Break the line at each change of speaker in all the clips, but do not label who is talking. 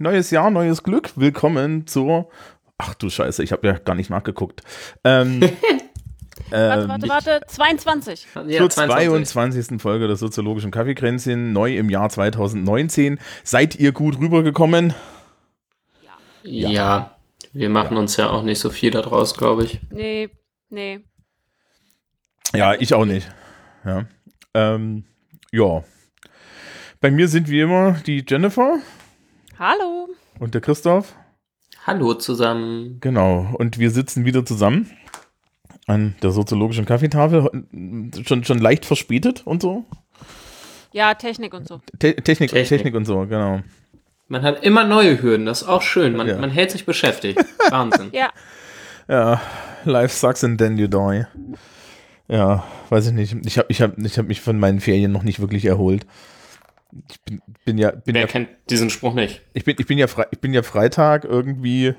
Neues Jahr, neues Glück. Willkommen zur. Ach du Scheiße, ich habe ja gar nicht nachgeguckt. Ähm,
Warte,
ähm,
warte, warte. 22.
Ja,
zur
22.
22. Folge des soziologischen Kaffeekränzchen, neu im Jahr 2019. Seid ihr gut rübergekommen?
Ja. wir machen uns ja auch nicht so viel daraus, glaube ich.
Nee, nee.
Ja, ich auch nicht. Ja. Ähm, ja. Bei mir sind wie immer die Jennifer
Hallo.
und der Christoph.
Hallo zusammen.
Genau. Und wir sitzen wieder zusammen an der soziologischen Kaffeetafel. Schon, schon leicht verspätet und so.
Ja, Technik und so.
Te Technik, Technik.
Technik.
und so, genau.
Man hat immer neue Hürden, das ist auch schön. Man,
Ja.
man hält sich beschäftigt. Wahnsinn.
Ja,
Ja, life sucks and then you die. Ja, weiß ich nicht. Ich habe ich hab, ich hab mich von meinen Ferien noch nicht wirklich erholt. Ich bin, bin ja, bin
Wer
ja,
kennt diesen Spruch nicht?
ich bin, ich bin ja, Fre ich bin ja Freitag irgendwie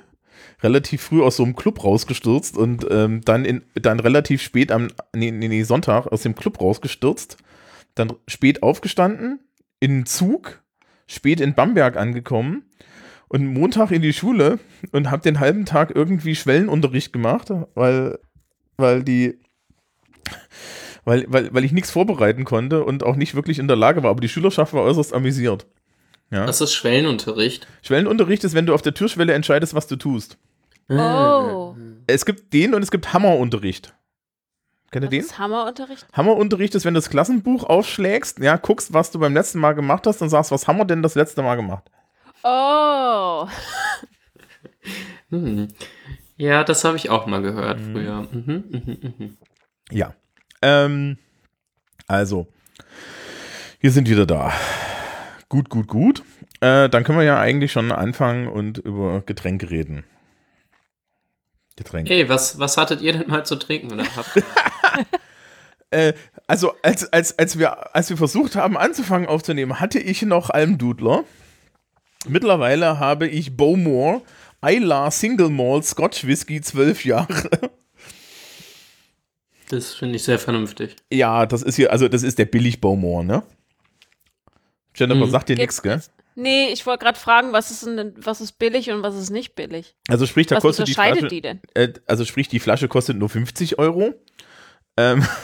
relativ früh aus so einem Club rausgestürzt und ähm, dann in, dann relativ spät am, nee, nee, nee, Sonntag aus dem Club rausgestürzt, dann spät aufgestanden, in den Zug, spät in Bamberg angekommen und Montag in die Schule und habe den halben Tag irgendwie Schwellenunterricht gemacht, weil, weil die, weil, weil, weil ich nichts vorbereiten konnte und auch nicht wirklich in der Lage war, aber die Schülerschaft war äußerst amüsiert. Ja.
Das ist Schwellenunterricht.
Schwellenunterricht ist, wenn du auf der Türschwelle entscheidest, was du tust.
Oh.
Es gibt den und es gibt Hammerunterricht. Kennt ihr den?
ist Hammerunterricht.
Hammerunterricht ist, wenn du das Klassenbuch aufschlägst, ja, guckst, was du beim letzten Mal gemacht hast und sagst, was haben wir denn das letzte Mal gemacht?
Oh.
Hm. Ja, das habe ich auch mal gehört früher. Mhm, mhm, mhm.
Ja. Ähm, also, wir sind wieder da. Gut, gut, gut. Äh, dann können wir ja eigentlich schon anfangen und über Getränke reden. Getränke.
Hey, was, was hattet ihr denn mal zu trinken? Oder
Äh, also, als, als, als, wir, als wir versucht haben anzufangen aufzunehmen, hatte ich noch Almdudler. Mittlerweile habe ich Bowmore Isla Single Malt Scotch Whisky 12 Jahre.
Das finde ich sehr vernünftig.
Ja, das ist hier, also das ist der billig Bowmore, ne? Jennifer
Mhm.
sagt dir nichts, gell?
Nee, ich wollte gerade fragen, was ist denn, was ist billig und was ist nicht billig?
Also sprich, da
Was
kostet die
unterscheidet
Flasche,
die denn?
äh, also sprich, die Flasche kostet nur 50 Euro. Ähm,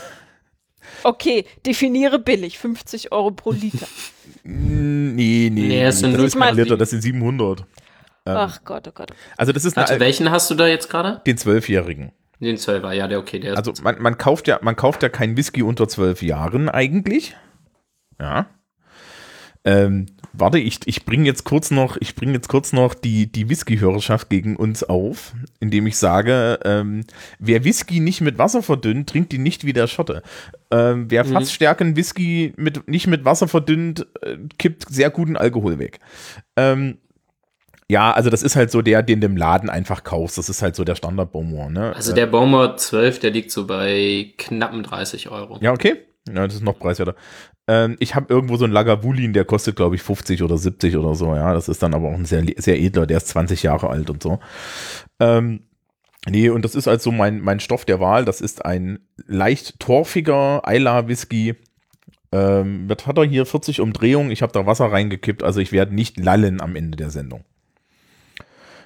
Okay, definiere billig. 50 Euro pro Liter.
nee, nee,
Nee, es sind
das ist kein
0,7.
Liter, das sind 700. Ähm,
Ach Gott, oh Gott.
Also das ist eine,
Warte, welchen hast du da jetzt gerade?
den Zwölfjährigen.
Den 12er, ja, der okay, der.
Also man, man kauft ja, man kauft ja kein Whisky unter zwölf Jahren eigentlich. Ja. Ähm, warte, ich, ich bringe jetzt kurz noch, ich bringe jetzt kurz noch die, die Whisky-Hörerschaft gegen uns auf, indem ich sage, ähm, wer Whisky nicht mit Wasser verdünnt, trinkt ihn nicht wie der Schotte. Ähm, wer
Mhm.
Fassstärken Whisky mit, nicht mit Wasser verdünnt, äh, kippt sehr guten Alkohol weg. Ähm, ja, also das ist halt so der, den du im Laden einfach kaufst. Das ist halt so der Standard-Bonbon, ne?
also der Baumer 12, der liegt so bei knappen 30 Euro.
Ja, okay. Ja, das ist noch preiswerter. Ähm, ich habe irgendwo so einen Lagavulin, der kostet, glaube ich, 50 oder 70 oder so. Ja, das ist dann aber auch ein sehr, sehr edler, der ist 20 Jahre alt und so. Ähm, nee, und das ist also mein, mein Stoff der Wahl. Das ist ein leicht torfiger Isla-Whisky. Ähm, was hat er hier? 40 Umdrehungen. Ich habe da Wasser reingekippt, also ich werde nicht lallen am Ende der Sendung.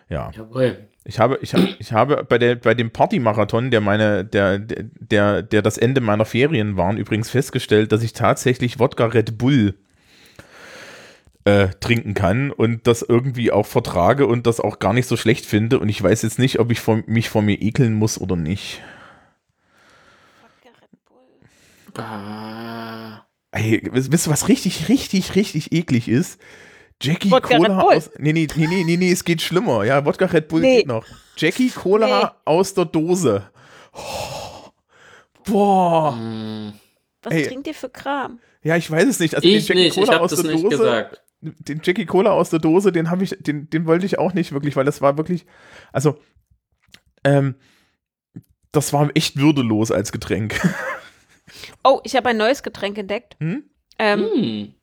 Ja.
Jawohl.
Ich habe, ich, habe- ich habe bei, der, bei dem Partymarathon, der meine, der, der, der, der das Ende meiner Ferien waren, übrigens festgestellt, dass ich tatsächlich Wodka Red Bull äh, trinken kann und das irgendwie auch vertrage und das auch gar nicht so schlecht finde. Und ich weiß jetzt nicht, ob ich vor, mich vor mir ekeln muss oder nicht.
Ah,
Ey, wisst wisst ihr, was richtig, richtig, richtig eklig ist? Jackie
Wodka Red
Cola
Bull.
aus. Nee, nee, nee, nee, nee, nee, es geht schlimmer. Ja, Wodka Red Bull
Nee.
geht noch. Jackie Cola
Nee.
aus der Dose. Oh, boah.
mm.
Was
Ey.
trinkt ihr für Kram?
Ja, ich weiß es nicht. Also
Ich
den Jackie
nicht, ich
Cola
habe
aus
das
der
nicht
Dose,
gesagt.
den Jackie Cola aus der Dose, den habe ich, den, den wollte ich auch nicht wirklich, weil das war wirklich, also, ähm, das war echt würdelos als Getränk.
Oh, ich habe ein neues Getränk entdeckt.
Hm?
Ähm,
Hm.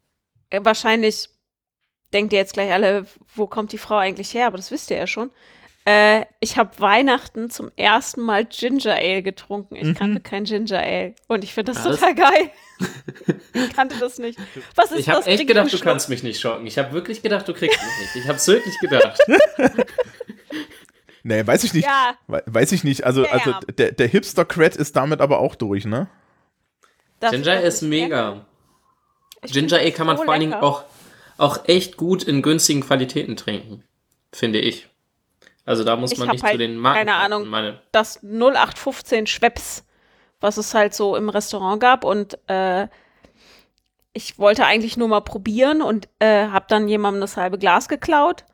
äh, Wahrscheinlich denkt ihr jetzt gleich alle, wo kommt die Frau eigentlich her? Aber das wisst ihr ja schon. Äh, ich habe Weihnachten zum ersten Mal Ginger Ale getrunken. Ich kannte kein Ginger Ale. Und ich finde das
Was?
total geil. ich kannte das nicht. Was ist
Ich habe
das?
echt gedacht, du kannst mich nicht schocken. Ich habe wirklich gedacht, du kriegst mich nicht. Ich habe es wirklich gedacht.
Nee, weiß ich nicht.
Ja,
We- Weiß ich nicht. Also,
Ja,
also
ja.
der, der Hipster-Cred ist damit aber auch durch, ne?
das
Ginger ist mega. Ginger Ale kann man
so
vor allen Dingen auch, auch echt gut in günstigen Qualitäten trinken, finde ich. Also da muss
Ich
man nicht
halt
zu den Marken.
keine. Ahnung.
Meine,
das 0815 Schweppes, was es halt so im Restaurant gab. Und äh, ich wollte eigentlich nur mal probieren und äh, habe dann jemandem das halbe Glas geklaut,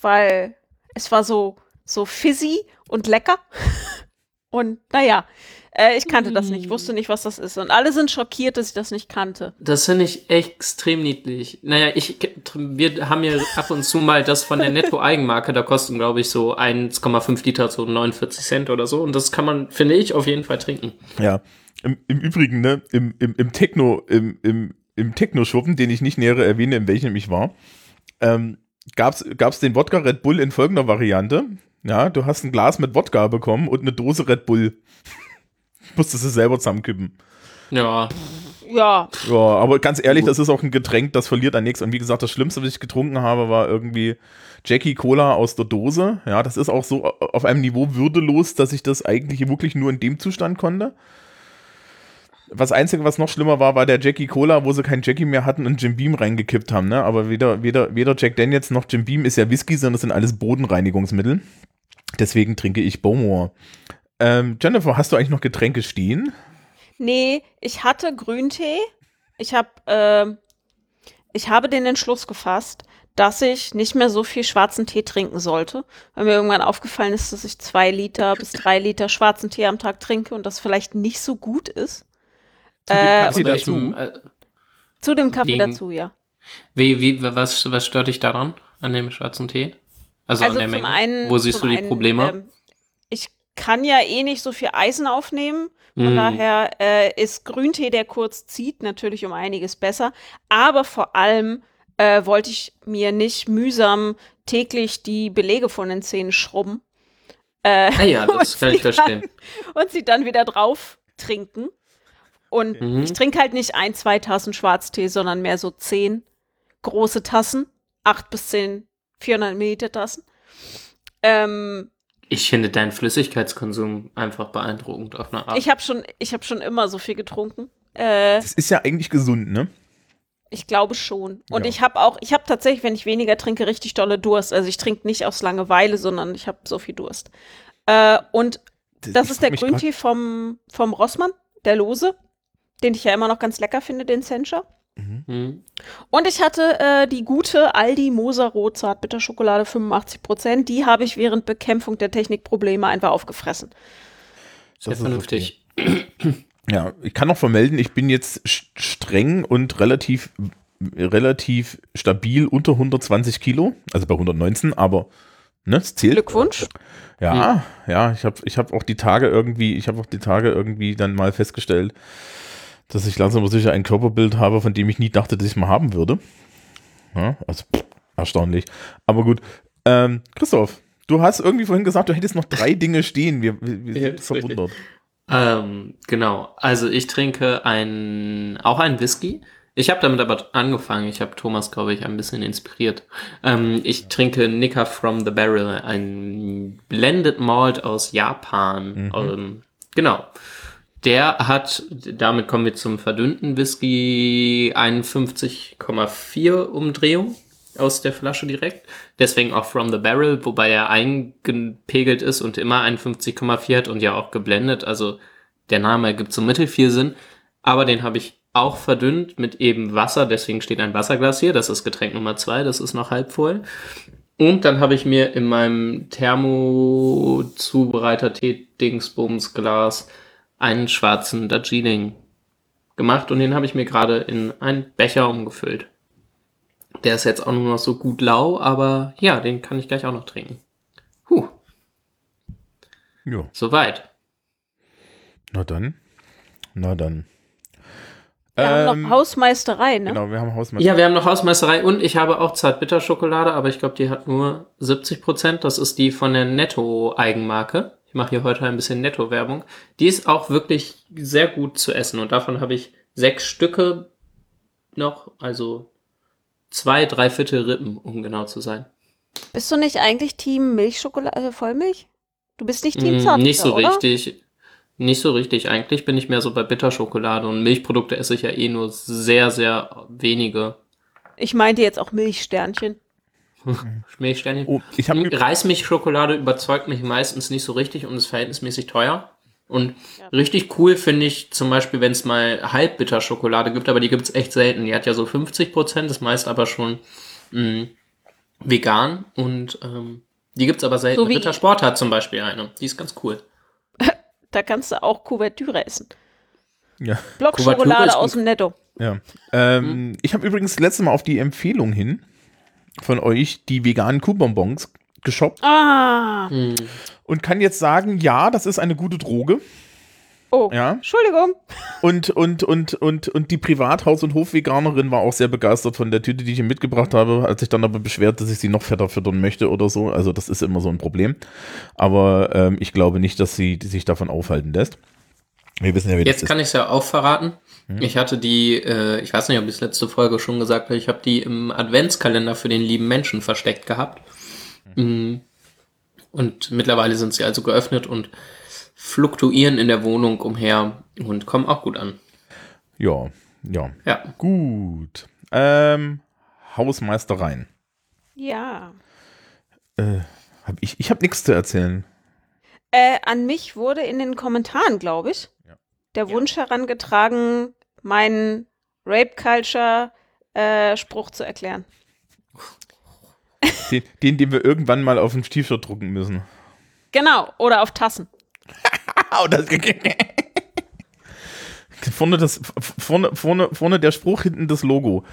weil es war so, so fizzy und lecker. Und naja, äh, ich kannte das nicht, wusste nicht, was das ist. Und alle sind schockiert, dass ich das nicht kannte.
das finde ich extrem niedlich. Naja, ich, wir haben ja ab und zu mal das von der Netto-Eigenmarke, da kosten, glaube ich, so 1,5 Liter so 49 Cent oder so. Und das kann man, finde ich, auf jeden Fall trinken.
Ja. Im, im Übrigen, ne, im, im, im Techno, im, im, im Techno-Schuppen, den ich nicht näher erwähne, in welchem ich war, ähm, gab's, gab's den Wodka Red Bull in folgender Variante. Ja, du hast ein Glas mit Wodka bekommen und eine Dose Red Bull. Musstest du selber zusammenkippen.
Ja,
Ja,
Ja, aber ganz ehrlich, das ist auch ein Getränk, das verliert an nichts. Und wie gesagt, das Schlimmste, was ich getrunken habe, war irgendwie Jackie Cola aus der Dose. Ja, das ist auch so auf einem Niveau würdelos, dass ich das eigentlich wirklich nur in dem Zustand konnte. Was Einzige, was noch schlimmer war, war der Jackie Cola, wo sie keinen Jackie mehr hatten und Jim Beam reingekippt haben. Ne? Aber weder, weder, weder Jack Daniels noch Jim Beam ist ja Whisky, sondern das sind alles Bodenreinigungsmittel. Deswegen trinke ich Bowmore. Ähm, Jennifer, hast du eigentlich noch Getränke stehen?
Nee, ich hatte Grüntee. Ich habe ähm, ich habe den Entschluss gefasst, dass ich nicht mehr so viel schwarzen Tee trinken sollte, weil mir irgendwann aufgefallen ist, dass ich zwei Liter bis drei Liter schwarzen Tee am Tag trinke und das vielleicht nicht so gut ist. Äh,
Kaffee
und
dazu?
äh,
zu dem Kaffee
Wegen-
dazu, ja.
wie, wie, was, was stört dich daran, an dem schwarzen Tee? Also,
Also
an der
zum
Menge.
einen,
Wo siehst du die
einen,
Probleme?
Ähm, ich kann ja eh nicht so viel Eisen aufnehmen. Von
Mm.
daher äh, ist Grüntee, der kurz zieht, natürlich um einiges besser. Aber vor allem äh, wollte ich mir nicht mühsam täglich die Belege von den Zähnen schrubben äh,
ah ja, das
und
kann ich
sie
verstehen.
Dann, und sie dann wieder drauf trinken. Und
Mhm.
ich trinke halt nicht ein, zwei Tassen Schwarztee, sondern mehr so zehn große Tassen. Acht bis zehn 400 Milliliter Tassen. Ähm,
Ich finde deinen Flüssigkeitskonsum einfach beeindruckend auf eine Art.
ich habe schon, ich hab schon immer so viel getrunken. Äh,
Das ist ja eigentlich gesund, ne?
ich glaube schon. Und
Ja.
ich habe auch, ich habe tatsächlich, wenn ich weniger trinke, richtig dolle Durst. Also ich trinke nicht aus Langeweile, sondern ich habe so viel Durst. Äh, und das
ich
ist der Grüntee vom, vom Rossmann, der Lose, den ich ja immer noch ganz lecker finde, den Sencha.
Hm.
Und ich hatte äh, die gute Aldi Moser Rot Zartbitterschokolade 85%. Die habe ich während Bekämpfung der Technikprobleme einfach aufgefressen.
Sehr
Das ist
vernünftig.
Ja, ich kann noch vermelden, ich bin jetzt st- streng und relativ, relativ stabil unter 120 Kilo, also bei 119, aber ne, es zählt.
Glückwunsch.
Ja, ja, ich habe ich hab auch die Tage irgendwie, ich habe auch die Tage irgendwie dann mal festgestellt, dass ich langsam aber sicher ein Körperbild habe, von dem ich nie dachte, dass ich mal haben würde. Ja, also pff, erstaunlich. Aber gut. Ähm, Christoph, du hast irgendwie vorhin gesagt, du hättest noch drei Dinge stehen. Wir, wir,
Ja,
sind
richtig.
verwundert.
Ähm, genau. Also ich trinke ein, auch ein Whisky. Ich habe damit aber angefangen. Ich habe Thomas, glaube ich, ein bisschen inspiriert. Ähm, ich trinke Nika from the Barrel, ein Blended Malt aus Japan. Ähm, genau. Der hat, damit kommen wir zum verdünnten Whisky, 51,4 Umdrehung aus der Flasche direkt. Deswegen auch from the barrel, wobei er eingepegelt ist und immer 51,4 hat und ja auch geblendet. Also der Name ergibt so mittel viel Sinn. Aber den habe ich auch verdünnt mit eben Wasser. Deswegen steht ein Wasserglas hier. Das ist Getränk Nummer zwei. Das ist noch halb voll. Und dann habe ich mir in meinem Thermo-Zubereiter-Tee-Dingsbums-Glas einen schwarzen Darjeeling gemacht und den habe ich mir gerade in einen Becher umgefüllt. Der ist jetzt auch nur noch so gut lau, aber ja, den kann ich gleich auch noch trinken. Huh,
Ja.
soweit.
Na dann. Na dann.
Wir haben
Ähm,
noch Hausmeisterei, ne?
Genau, wir haben Hausmeister.
Ja, wir haben noch Hausmeisterei und ich habe auch Zartbitterschokolade, aber ich glaube, die hat nur 70 Prozent. Das ist die von der Netto-Eigenmarke. Ich mache hier heute ein bisschen Netto-Werbung. Die ist auch wirklich sehr gut zu essen und davon habe ich sechs Stücke noch, also zwei, drei Viertel Rippen, um genau zu sein.
Bist du nicht eigentlich Team Milchschokolade, also Vollmilch? Du bist nicht Team
Mm,
Zartbitter,
nicht so
oder?
richtig. Nicht so richtig. Eigentlich bin ich mehr so bei Bitterschokolade und Milchprodukte esse ich ja eh nur sehr, sehr wenige.
Ich meinte jetzt auch Milchsternchen.
Milchsternchen.
Oh, ich habe
Reismilchschokolade überzeugt mich meistens nicht so richtig und ist verhältnismäßig teuer. Und richtig cool finde ich zum Beispiel, wenn es mal Halbbitterschokolade gibt, aber die gibt es echt selten. Die hat ja so 50 Prozent, ist meist aber schon mh, vegan und ähm, die gibt es aber selten.
So wie-
Rittersport hat zum Beispiel eine. Die ist ganz cool.
Da kannst du auch Kuvertüre essen.
ja.
Kuvertüre
Blockschokolade aus dem Netto.
Ja. Ähm, Ich habe übrigens letztes Mal auf die Empfehlung hin von euch die veganen Kuhbonbons geshoppt
Ah.
Hm.
und kann jetzt sagen, ja, das ist eine gute Droge.
Oh.
Ja.
Entschuldigung.
Und, und, und, und, und die Privathaus- und Hofveganerin war auch sehr begeistert von der Tüte, die ich ihr mitgebracht habe, als ich dann aber beschwert, dass ich sie noch fetter füttern möchte oder so. Also das ist immer so ein Problem. Aber ähm, ich glaube nicht, dass sie die sich davon aufhalten lässt. Wir wissen ja, wie
Jetzt
das
kann ich es ja auch verraten. Ich hatte die, äh, ich weiß nicht, ob ich es letzte Folge schon gesagt habe, ich habe die im Adventskalender für den lieben Menschen versteckt gehabt. Mm. Und mittlerweile sind sie also geöffnet und fluktuieren in der Wohnung umher und kommen auch gut an.
Ja, ja.
Ja.
Gut. Ähm, Hausmeistereien.
Ja.
Äh, hab ich ich habe nichts zu erzählen.
Äh, an mich wurde in den Kommentaren, glaube ich,
Ja.
der Wunsch herangetragen, meinen Rape Culture äh, Spruch zu erklären.
Den, den, den wir irgendwann mal auf ein T-Shirt drucken müssen.
Genau, oder auf Tassen.
Vorne, das, vorne, vorne, vorne der Spruch, hinten das Logo.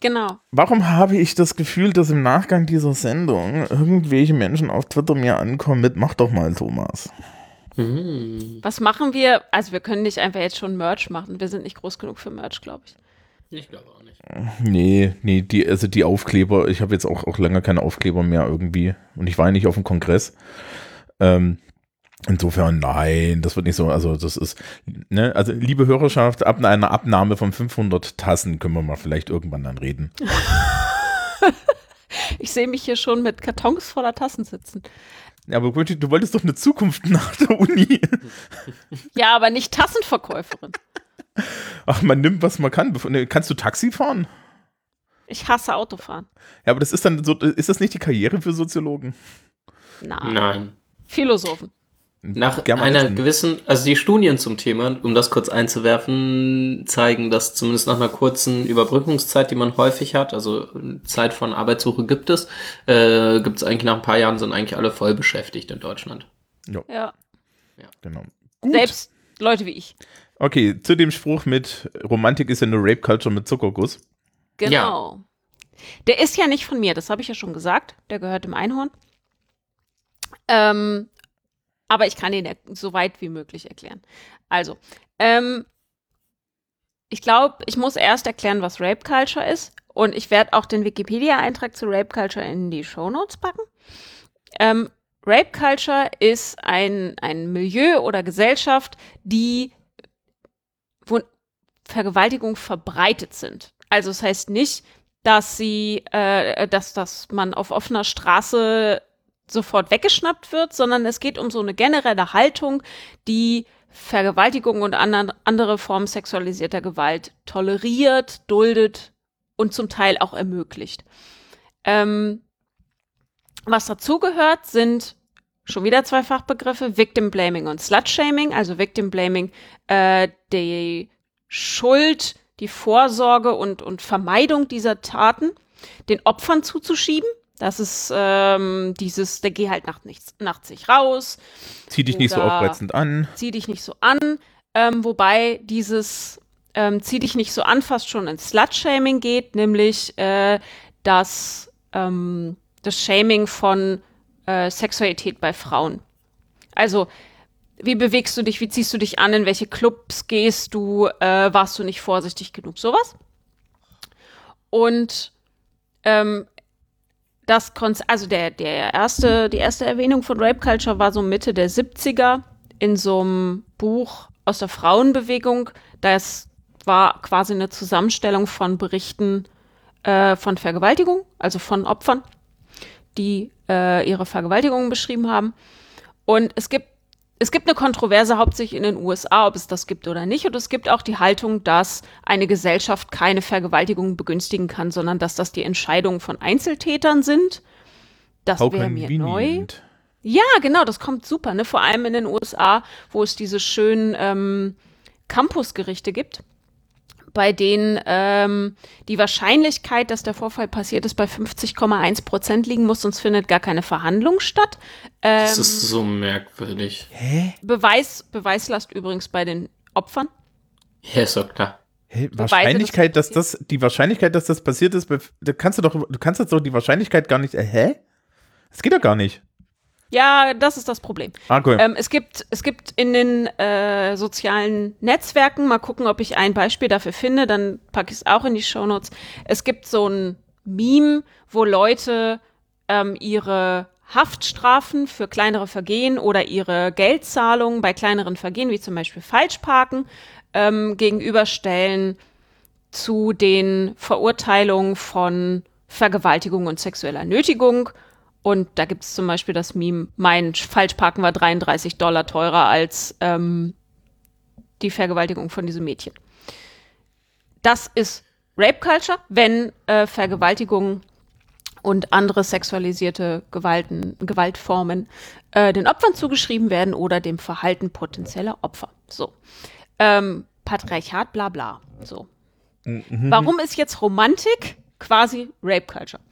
Genau.
Warum habe ich das Gefühl, dass im Nachgang dieser Sendung irgendwelche Menschen auf Twitter mir ankommen mit, mach doch mal, Thomas.
Hm.
Was machen wir? Also wir können nicht einfach jetzt schon Merch machen. Wir sind nicht groß genug für Merch, glaube ich.
Ich glaube auch nicht.
Nee, nee, die, also die Aufkleber, ich habe jetzt auch, auch länger keine Aufkleber mehr irgendwie. Und ich war ja nicht auf dem Kongress. Ähm, insofern, nein, das wird nicht so, also das ist, ne, also liebe Hörerschaft, ab einer Abnahme von 500 Tassen können wir mal vielleicht irgendwann dann reden.
Ich sehe mich hier schon mit Kartons voller Tassen sitzen.
Ja, aber du wolltest doch eine Zukunft nach der Uni.
Ja, aber nicht Tassenverkäuferin.
Ach, man nimmt, was man kann. Kannst du Taxi fahren?
Ich hasse Autofahren.
Ja, aber das ist dann so, ist das nicht die Karriere für Soziologen?
Nein.
Nein.
Philosophen.
Nach einer gewissen, also die Studien zum Thema, um das kurz einzuwerfen, zeigen, dass zumindest nach einer kurzen Überbrückungszeit, die man häufig hat, also Zeit von Arbeitssuche gibt es, äh, gibt es eigentlich nach ein paar Jahren sind eigentlich alle voll beschäftigt in Deutschland.
Ja.
Genau. Gut.
Selbst Leute wie ich.
Okay, zu dem Spruch mit Romantik ist ja nur Rape Culture mit Zuckerguss.
Genau. Der ist ja nicht von mir, das habe ich ja schon gesagt. Der gehört dem Einhorn. Ähm, aber ich kann ihn so weit wie möglich erklären. Also, ähm, ich glaube, ich muss erst erklären, was Rape Culture ist. Und ich werde auch den Wikipedia-Eintrag zu Rape Culture in die Shownotes packen. Ähm, Rape Culture ist ein, ein Milieu oder Gesellschaft, die wo Vergewaltigung verbreitet sind. Also es heißt nicht, dass sie, äh, dass, dass man auf offener Straße sofort weggeschnappt wird, sondern es geht um so eine generelle Haltung, die Vergewaltigung und andere Formen sexualisierter Gewalt toleriert, duldet und zum Teil auch ermöglicht. Ähm, was dazugehört, sind schon wieder zwei Fachbegriffe, Victim Blaming und Slut Shaming. Also Victim Blaming, äh, die Schuld, die Vorsorge und, und Vermeidung dieser Taten den Opfern zuzuschieben. Das ist ähm, dieses, der geh halt nachts, nichts, nachts nicht raus,
Zieh dich nicht so aufreizend an.
zieh dich nicht so an, ähm, wobei dieses ähm, zieh dich nicht so an fast schon ins Slut-Shaming geht, nämlich äh, das, ähm, das Shaming von äh, Sexualität bei Frauen. Also wie bewegst du dich, wie ziehst du dich an, in welche Clubs gehst du, äh, warst du nicht vorsichtig genug, sowas. Und ähm, das Konz also der, der erste, die erste Erwähnung von Rape Culture war so Mitte der 70er in so einem Buch aus der Frauenbewegung. Das war quasi eine Zusammenstellung von Berichten äh, von Vergewaltigung, also von Opfern, die äh, ihre Vergewaltigungen beschrieben haben. Und es gibt es gibt eine Kontroverse hauptsächlich in den USA, ob es das gibt oder nicht. Und es gibt auch die Haltung, dass eine Gesellschaft keine Vergewaltigung begünstigen kann, sondern dass das die Entscheidungen von Einzeltätern sind. Das wäre mir neu. Ja, genau, das kommt super, ne? Vor allem in den USA, wo es diese schönen ähm, Campusgerichte gibt, bei denen ähm, die Wahrscheinlichkeit, dass der Vorfall passiert ist, bei 50,1 Prozent liegen muss, sonst findet gar keine Verhandlung statt. Ähm,
Das ist so merkwürdig.
Beweis, Beweislast übrigens bei den Opfern.
Ja, ist doch klar.
Hä,
Beweise,
Wahrscheinlichkeit,
dass das
die Wahrscheinlichkeit, dass das passiert ist, kannst du doch, du kannst jetzt doch die Wahrscheinlichkeit gar nicht, äh, hä? Das geht doch gar nicht.
Ja, das ist das Problem.
Ah, cool.
Ähm, es, gibt, es gibt in den äh, sozialen Netzwerken, mal gucken, ob ich ein Beispiel dafür finde, dann packe ich es auch in die Shownotes. Es gibt so ein Meme, wo Leute ähm, ihre Haftstrafen für kleinere Vergehen oder ihre Geldzahlungen bei kleineren Vergehen, wie zum Beispiel Falschparken, ähm, gegenüberstellen zu den Verurteilungen von Vergewaltigung und sexueller Nötigung. Und da gibt es zum Beispiel das Meme, mein Falschparken war 33 Dollar teurer als ähm, die Vergewaltigung von diesem Mädchen. Das ist Rape Culture, wenn äh, Vergewaltigung und andere sexualisierte Gewalten, Gewaltformen äh, den Opfern zugeschrieben werden oder dem Verhalten potenzieller Opfer. So. Ähm, Patriarchat, bla bla. So. Warum ist jetzt Romantik quasi Rape Culture?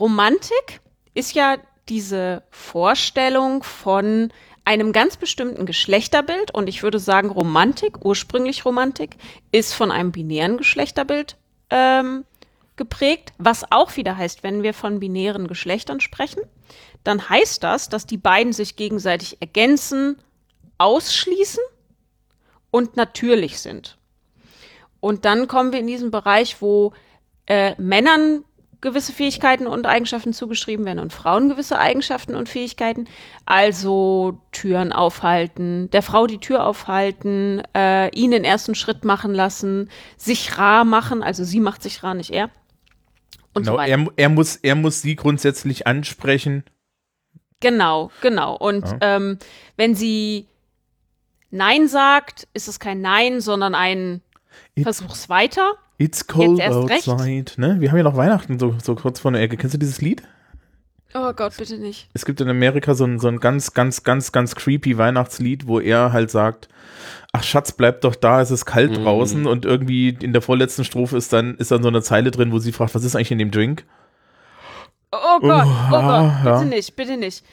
Romantik ist ja diese Vorstellung von einem ganz bestimmten Geschlechterbild und ich würde sagen, Romantik, ursprünglich Romantik, ist von einem binären Geschlechterbild ähm, geprägt, was auch wieder heißt, wenn wir von binären Geschlechtern sprechen, dann heißt das, dass die beiden sich gegenseitig ergänzen, ausschließen und natürlich sind. Und dann kommen wir in diesen Bereich, wo äh, Männern gewisse Fähigkeiten und Eigenschaften zugeschrieben werden und Frauen gewisse Eigenschaften und Fähigkeiten. Also Türen aufhalten, der Frau die Tür aufhalten, äh, ihn den ersten Schritt machen lassen, sich rar machen, also sie macht sich rar, nicht er. Und so
genau,
weiter.
er, er, muss, er muss sie grundsätzlich ansprechen.
Genau, genau. Und
Ja.
ähm, wenn sie Nein sagt, ist es kein Nein, sondern ein Versuch's weiter.
It's cold outside. Ne? Wir haben ja noch Weihnachten so, so kurz vor der Ecke. Kennst du dieses Lied?
Oh Gott, bitte nicht.
Es gibt in Amerika so ein, so ein ganz, ganz, ganz, ganz creepy Weihnachtslied, wo er halt sagt, ach Schatz, bleib doch da, es ist kalt
Mhm.
draußen und irgendwie in der vorletzten Strophe ist dann, ist dann so eine Zeile drin, wo sie fragt, was ist eigentlich in dem Drink?
Oh Gott, oh
Uh,
Gott, bitte
ja.
nicht, bitte nicht.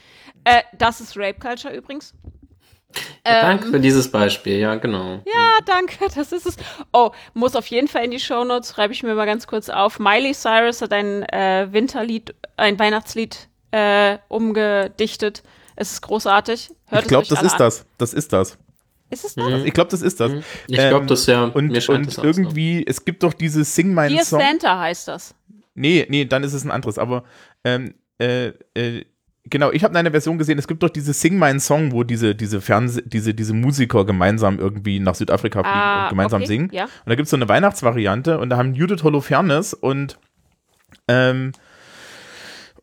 Äh, das ist Rape Culture übrigens.
Danke für dieses Beispiel, ja, genau.
Ja, danke, das ist es. Oh, muss auf jeden Fall in die Shownotes, schreibe ich mir mal ganz kurz auf. Miley Cyrus hat ein äh, Winterlied, ein Weihnachtslied äh, umgedichtet. Es ist großartig. Hört
ich glaube, das ist
an.
das. Das ist das.
Ist es das?
Mhm.
Ich glaube, das ist das.
Ich
Ähm,
glaube, das ja,
Und, und
das auch
irgendwie, es gibt doch dieses Sing
Dear
Song.
Santa heißt das.
Nee, nee, dann ist es ein anderes. Aber ähm, äh, äh, genau, ich habe eine Version gesehen, es gibt doch dieses Sing Mein Song, wo diese, diese Fernseh, diese, diese Musiker gemeinsam irgendwie nach Südafrika fliegen
Ah,
und gemeinsam
okay,
singen.
Ja.
Und da gibt es so eine Weihnachtsvariante und da haben Judith Holofernes und ähm,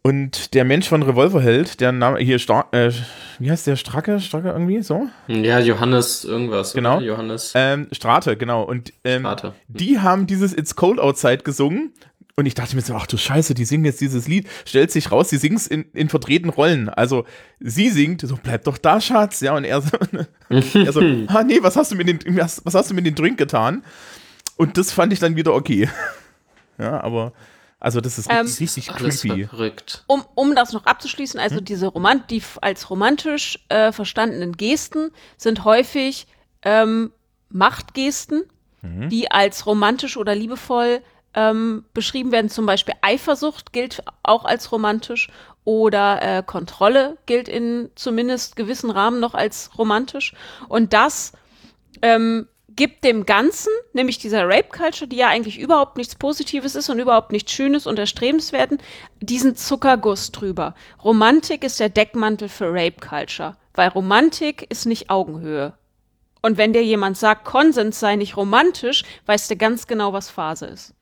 und der Mensch von Revolverheld, der Name hier, Star äh, wie heißt der, Stracke, Stracke irgendwie, so?
so. Ja, Johannes irgendwas.
Genau.
Oder? Johannes
Ähm, Strate, genau. Und ähm,
Strate.
die haben dieses It's Cold Outside gesungen. Und ich dachte mir so, ach du Scheiße, die singen jetzt dieses Lied. Stellt sich raus, sie singen es in, in verdrehten Rollen. Also sie singt, so bleib doch da, Schatz. Ja, und er so, er so ah nee, was hast du mir den, was, was hast du mir den Drink getan? Und das fand ich dann wieder okay. ja, aber also das ist
Ähm,
richtig, creepy.
verrückt.
Um, um das noch abzuschließen, also
Hm?
diese Romant die als romantisch äh, verstandenen Gesten sind häufig ähm, Machtgesten,
Mhm.
die als romantisch oder liebevoll ähm, beschrieben werden. Zum Beispiel Eifersucht gilt auch als romantisch oder äh, Kontrolle gilt in zumindest gewissen Rahmen noch als romantisch. Und das ähm, gibt dem Ganzen, nämlich dieser Rape Culture, die ja eigentlich überhaupt nichts Positives ist und überhaupt nichts Schönes und Erstrebenswerten, diesen Zuckerguss drüber. Romantik ist der Deckmantel für Rape Culture, weil Romantik ist nicht Augenhöhe. Und wenn dir jemand sagt, Konsens sei nicht romantisch, weißt du ganz genau, was Phase ist.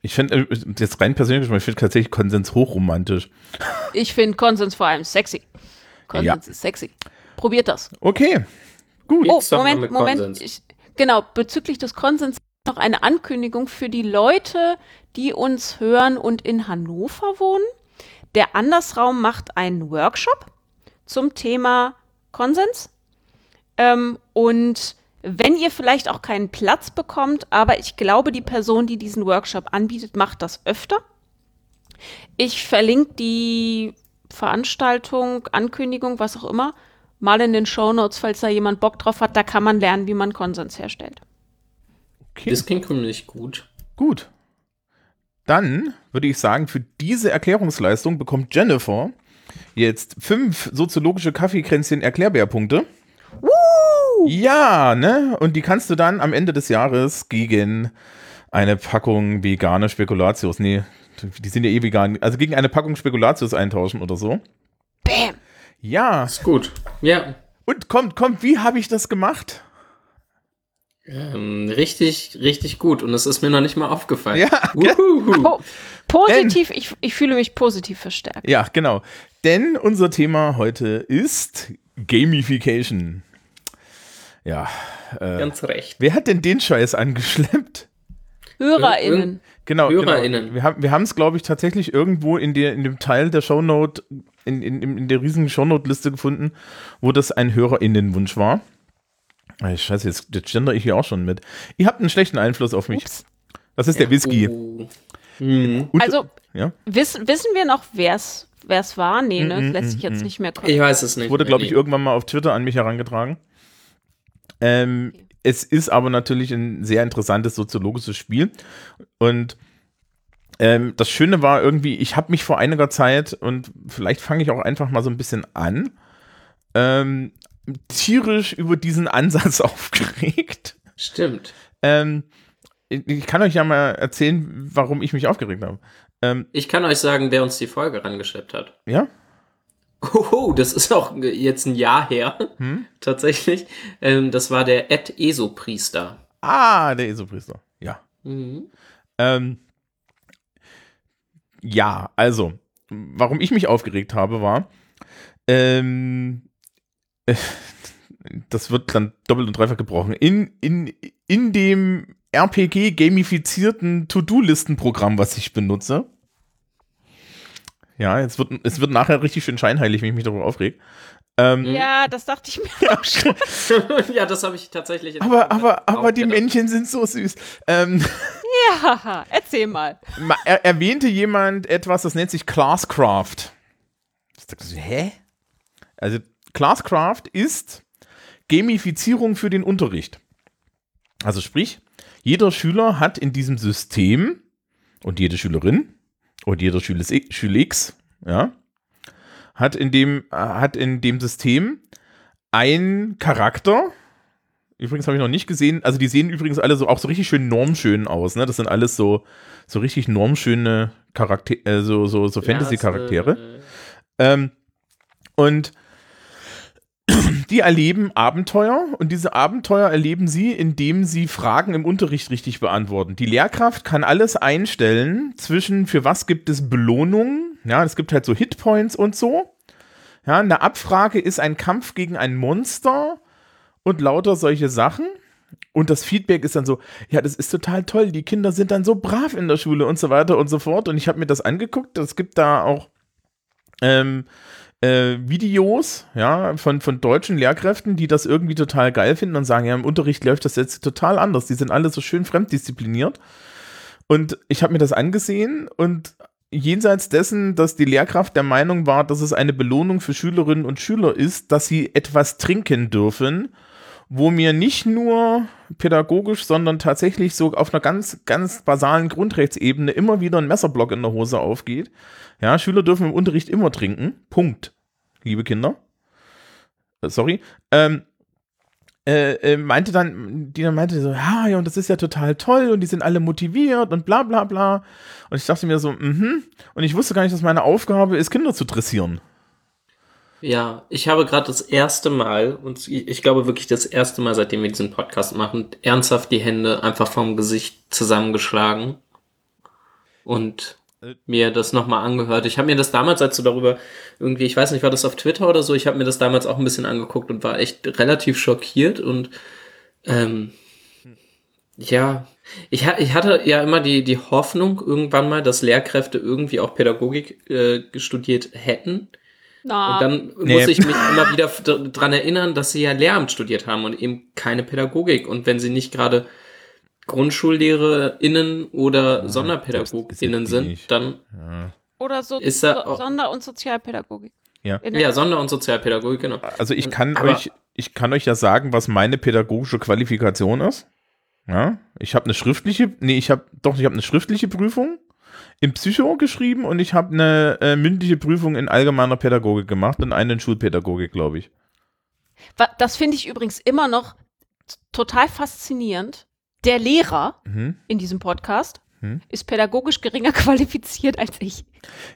Ich finde, äh, jetzt rein persönlich, ich finde tatsächlich Konsens hochromantisch.
Ich finde Konsens vor allem sexy. Konsens ist sexy. Probiert das.
Okay, gut.
Oh, Moment, Moment. Ich, genau, bezüglich des Konsens noch eine Ankündigung für die Leute, die uns hören und in Hannover wohnen. Der Andersraum macht einen Workshop zum Thema Konsens. Ähm, und wenn ihr vielleicht auch keinen Platz bekommt, aber ich glaube, die Person, die diesen Workshop anbietet, macht das öfter. Ich verlinke die Veranstaltung, Ankündigung, was auch immer, mal in den Shownotes, falls da jemand Bock drauf hat. Da kann man lernen, wie man Konsens herstellt.
okay.
Das klingt ziemlich gut.
Gut. Dann würde ich sagen, für diese Erklärungsleistung bekommt Jennifer jetzt fünf soziologische Kaffeekränzchen Erklärbärpunkte. Ja, ne? Und die kannst du dann am Ende des Jahres gegen eine Packung vegane Spekulatius, nee, die sind ja eh vegan, also gegen eine Packung Spekulatius eintauschen oder so.
Bam!
Ja,
Ist gut. Ja.
und kommt, kommt, wie habe ich das gemacht?
Ähm, richtig, richtig gut. Und es ist mir noch nicht mal aufgefallen.
Ja.
Po positiv, ich, ich fühle mich positiv verstärkt.
Ja, genau. Denn unser Thema heute ist Gamification. Ja. Äh,
Ganz recht.
wer hat denn den Scheiß angeschleppt?
HörerInnen.
Genau.
HörerInnen.
Genau. Wir haben wir haben es, glaube ich, tatsächlich irgendwo in, der, in dem Teil der Shownote, in, in, in der riesigen Shownote-Liste gefunden, wo das ein HörerInnenwunsch war. Scheiße, jetzt, jetzt gender ich hier auch schon mit. Ihr habt einen schlechten Einfluss auf mich.
Ups.
Das ist der Whisky.
Oh. Mhm.
Und-
Also,
ja,
wiss, wissen wir noch, wer es war? Nee, ne?
Mm,
Lässt sich
mm,
jetzt
mm.
nicht mehr
Ich weiß es nicht.
wurde, glaube ich,
Nee.
irgendwann mal auf Twitter an mich herangetragen. Ähm, Es ist aber natürlich ein sehr interessantes soziologisches Spiel. Und ähm, das Schöne war irgendwie, ich habe mich vor einiger Zeit, und vielleicht fange ich auch einfach mal so ein bisschen an, ähm, tierisch über diesen Ansatz aufgeregt.
Stimmt.
Ähm, ich ich kann euch ja mal erzählen, warum ich mich aufgeregt habe. Ähm,
Ich kann euch sagen, wer uns die Folge rangeschleppt hat.
ja?
Hoho, das ist auch jetzt ein Jahr her.
Hm?
Tatsächlich. Ähm, das war der Ed Eso-Priester.
Ah, der Esopriester. Ja.
Mhm.
Ähm, ja, also, warum ich mich aufgeregt habe, war, ähm, äh, das wird dann doppelt und dreifach gebrochen. In, in, in dem RPG-gamifizierten To-Do-Listen-Programm, was ich benutze. Ja, jetzt wird, es wird nachher richtig schön scheinheilig, wenn ich mich darüber aufreg. Ähm,
Ja, das dachte ich mir auch schon.
ja, das habe ich tatsächlich.
aber, aber, aber die
gedacht.
Männchen sind so süß. Ähm,
Ja, erzähl mal.
Ma- er, erwähnte jemand etwas, das nennt sich Classcraft. Ich dachte so, Hä? Also Classcraft ist Gamifizierung für den Unterricht. Also sprich, jeder Schüler hat in diesem System und jede Schülerin und jeder Schüler Schüler X, ja, hat in dem äh, hat in dem System ein Charakter. Übrigens habe ich noch nicht gesehen, also die sehen übrigens alle so auch so richtig schön normschön aus, ne? Das sind alles so so richtig normschöne Charaktere, äh, so so so
Ja,
Fantasy-Charaktere.
es, äh,
Ähm, und die erleben Abenteuer und diese Abenteuer erleben sie, indem sie Fragen im Unterricht richtig beantworten. Die Lehrkraft kann alles einstellen zwischen für was gibt es Belohnungen, ja, es gibt halt so Hitpoints und so. Ja, eine Abfrage ist ein Kampf gegen ein Monster und lauter solche Sachen. Und das Feedback ist dann so, ja, das ist total toll, die Kinder sind dann so brav in der Schule und so weiter und so fort. Und ich habe mir das angeguckt, es gibt da auch ähm, äh, Videos, ja, von, von deutschen Lehrkräften, die das irgendwie total geil finden und sagen, ja, im Unterricht läuft das jetzt total anders. Die sind alle so schön fremddiszipliniert. Und ich habe mir das angesehen und jenseits dessen, dass die Lehrkraft der Meinung war, dass es eine Belohnung für Schülerinnen und Schüler ist, dass sie etwas trinken dürfen wo mir nicht nur pädagogisch, sondern tatsächlich so auf einer ganz, ganz basalen Grundrechtsebene immer wieder ein Messerblock in der Hose aufgeht. Ja, Schüler dürfen im Unterricht immer trinken. Punkt. Liebe Kinder. Äh, sorry. Ähm, äh, äh, meinte dann, die dann meinte so, ja, ja, und das ist ja total toll und die sind alle motiviert und bla bla bla. Und ich dachte mir so, mhm. Und ich wusste gar nicht, dass meine Aufgabe ist, Kinder zu dressieren.
Ja, ich habe gerade das erste Mal, und ich glaube wirklich das erste Mal, seitdem wir diesen Podcast machen, ernsthaft die Hände einfach vom Gesicht zusammengeschlagen und
Äh.
mir das nochmal angehört. Ich habe mir das damals, als du darüber irgendwie, ich weiß nicht, war das auf Twitter oder so, ich habe mir das damals auch ein bisschen angeguckt und war echt relativ schockiert und ähm, ja, ich, ich hatte ja immer die, die Hoffnung irgendwann mal, dass Lehrkräfte irgendwie auch Pädagogik äh, studiert hätten.
Na,
Und dann
Nee.
muss ich mich immer wieder dran erinnern, dass sie ja Lehramt studiert haben und eben keine Pädagogik. Und wenn sie nicht gerade GrundschullehrerInnen oder SonderpädagogInnen
ja die
sind,
nicht.
dann
oder so,
ist er
so Sonder- und Sozialpädagogik.
Ja.
Ja, Sonder- und Sozialpädagogik, genau.
Also ich kann
Aber-
euch, ich kann euch ja sagen, was meine pädagogische Qualifikation ist. Ja, ich habe eine schriftliche, nee, ich habe doch, ich habe eine schriftliche Prüfung im Psycho geschrieben und ich habe eine äh, mündliche Prüfung in allgemeiner Pädagogik gemacht und eine in Schulpädagogik, glaube ich.
Das finde ich übrigens immer noch total faszinierend. Der Lehrer
Mhm.
in diesem Podcast
Hm.
ist pädagogisch geringer qualifiziert als ich.